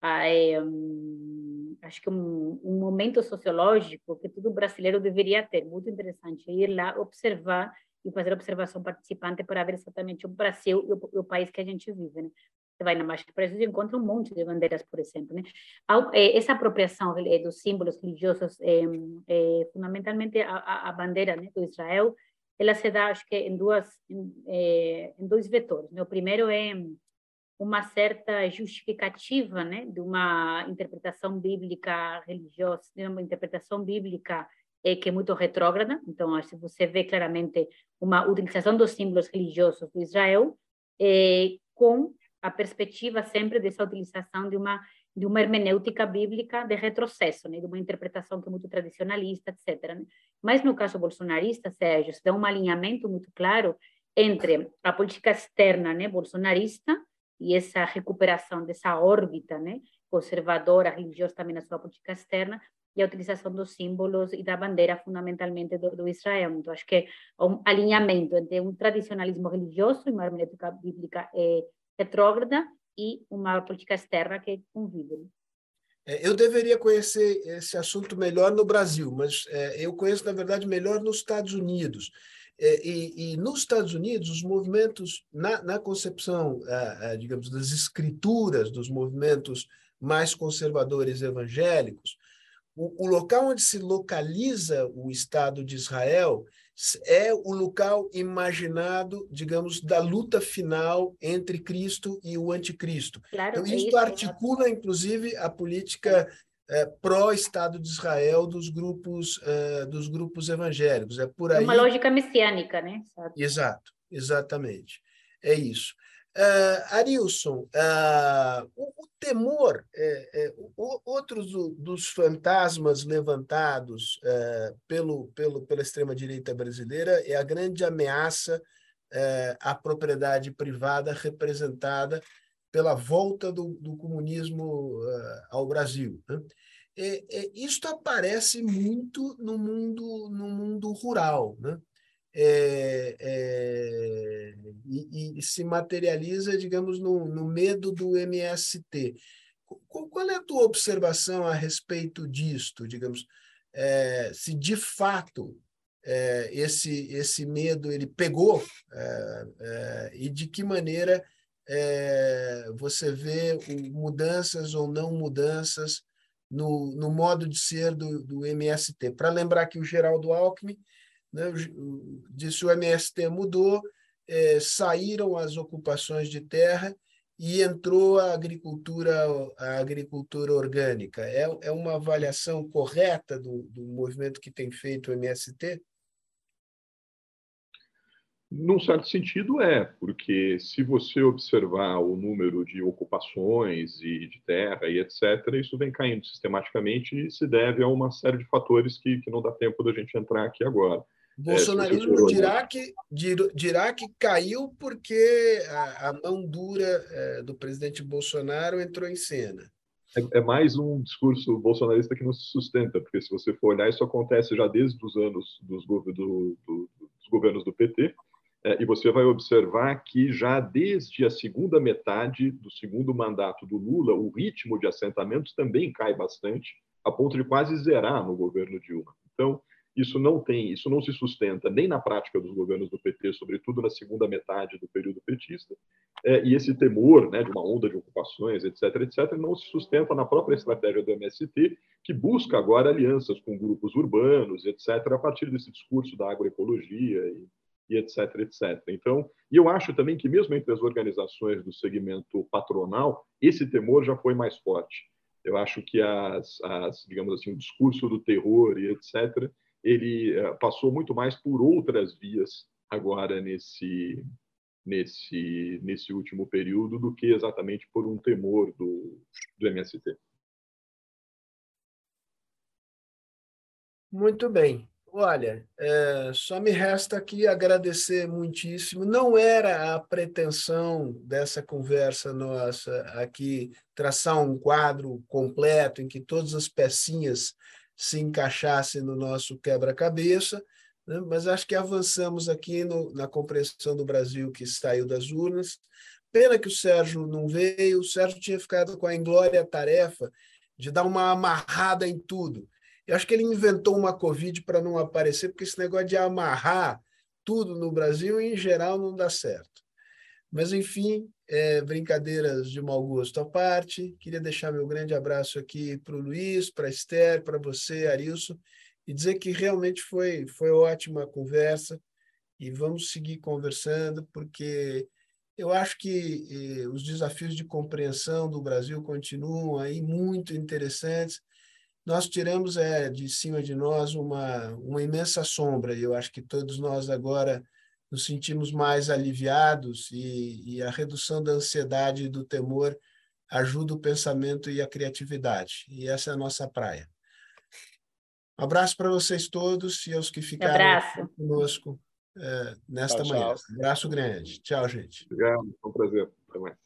é, um, acho que um, um momento sociológico que todo brasileiro deveria ter, muito interessante, ir lá observar e fazer observação participante para ver exatamente o Brasil e o, o país que a gente vive, né? Você vai na Marcha para Jesus e encontra um monte de bandeiras, por exemplo, né? Eh, essa apropriação eh, dos símbolos religiosos, é, é, fundamentalmente a, a, bandeira né, do Israel, ela se dá, acho que, em duas, em, é, em dois vetores. Né? O primeiro é uma certa justificativa, né, de uma interpretação bíblica religiosa, de uma interpretação bíblica é, que é muito retrógrada. Então, se você vê claramente uma utilização dos símbolos religiosos do Israel, é, com a perspectiva sempre dessa utilização de uma de uma hermenêutica bíblica de retrocesso, né, de uma interpretação que é muito tradicionalista, etc. Né? Mas no caso bolsonarista, Sérgio, se dá um alinhamento muito claro entre a política externa né, bolsonarista e essa recuperação dessa órbita né, conservadora, religiosa também na sua política externa, e a utilização dos símbolos e da bandeira fundamentalmente do, do Israel. Então, acho que é um alinhamento entre um tradicionalismo religioso e uma hermenêutica bíblica é, retrógrada e uma política externa que convive. Né? É, eu deveria conhecer esse assunto melhor no Brasil, mas é, eu conheço, na verdade, melhor nos Estados Unidos. É, e, e, nos Estados Unidos, os movimentos, na, na concepção, digamos, das escrituras dos movimentos mais conservadores evangélicos, o, o local onde se localiza o Estado de Israel é o local imaginado, digamos, da luta final entre Cristo e o anticristo. Claro, então, isso, articula, inclusive, a política é, pró-Estado de Israel dos grupos, é, dos grupos evangélicos. É por aí. Uma lógica messiânica, né? Exato, exatamente. É isso. Uh, Arilson, uh, o, o, temor, é, é, o, outros do, dos fantasmas levantados uh, pelo, pelo, pela extrema-direita brasileira é a grande ameaça à propriedade privada representada pela volta do, do comunismo ao Brasil. Né? E, e, isto aparece muito no mundo, no mundo rural. Né? é, é, e, e, se materializa, digamos, no, no, medo do MST. Qual, qual, é a tua observação a respeito disto, digamos, é, se de fato é, esse, esse medo ele pegou é, é, e de que maneira é, você vê mudanças ou não mudanças no, no modo de ser do, do MST. Para lembrar que o Geraldo Alckmin né, disse o MST mudou, é, saíram as ocupações de terra e entrou a agricultura, a agricultura orgânica. É, é uma avaliação correta do, do movimento que tem feito o MST? Num certo sentido, é, porque se você observar o número de ocupações e de terra e etc., isso vem caindo sistematicamente e se deve a uma série de fatores que, que não dá tempo da gente entrar aqui agora. O bolsonarismo é, dirá, que, dirá que caiu porque a, a mão dura é, do presidente Bolsonaro entrou em cena. É, é, mais um discurso bolsonarista que não se sustenta, porque se você for olhar, isso acontece já desde os anos dos, do, do, dos governos do PT, é, e você vai observar que já desde a segunda metade do segundo mandato do Lula, o ritmo de assentamentos também cai bastante, a ponto de quase zerar no governo Dilma. Então, isso não tem, isso não se sustenta nem na prática dos governos do PT, sobretudo na segunda metade do período petista, é, e esse temor né, de uma onda de ocupações, etc., etc., não se sustenta na própria estratégia do MST, que busca agora alianças com grupos urbanos, etc., a partir desse discurso da agroecologia e etc, etc. Então, e eu acho também que mesmo entre as organizações do segmento patronal, esse temor já foi mais forte. Eu acho que as, as digamos assim, o discurso do terror e etc, ele uh, passou muito mais por outras vias agora nesse nesse nesse último período do que exatamente por um temor do, do MST. Muito bem. Olha, é, só me resta aqui agradecer muitíssimo. Não era a pretensão dessa conversa nossa aqui traçar um quadro completo em que todas as pecinhas se encaixassem no nosso quebra-cabeça, né? mas acho que avançamos aqui no, na compreensão do Brasil que saiu das urnas. Pena que o Sérgio não veio, o Sérgio tinha ficado com a inglória tarefa de dar uma amarrada em tudo eu acho que ele inventou uma Covid para não aparecer, porque esse negócio de amarrar tudo no Brasil, em geral, não dá certo. Mas, enfim, é, brincadeiras de mau gosto à parte. Queria deixar meu grande abraço aqui para o Luiz, para a Esther, para você, Arilson, e dizer que realmente foi, foi ótima a conversa e vamos seguir conversando, porque eu acho que eh, os desafios de compreensão do Brasil continuam aí muito interessantes nós tiramos é, de cima de nós uma, uma imensa sombra, e eu acho que todos nós agora nos sentimos mais aliviados, e, e a redução da ansiedade e do temor ajuda o pensamento e a criatividade, e essa é a nossa praia. Um abraço para vocês todos e aos que ficaram conosco é, nesta tchau, manhã. Tchau. Abraço grande. Tchau, gente. Obrigado, foi um prazer.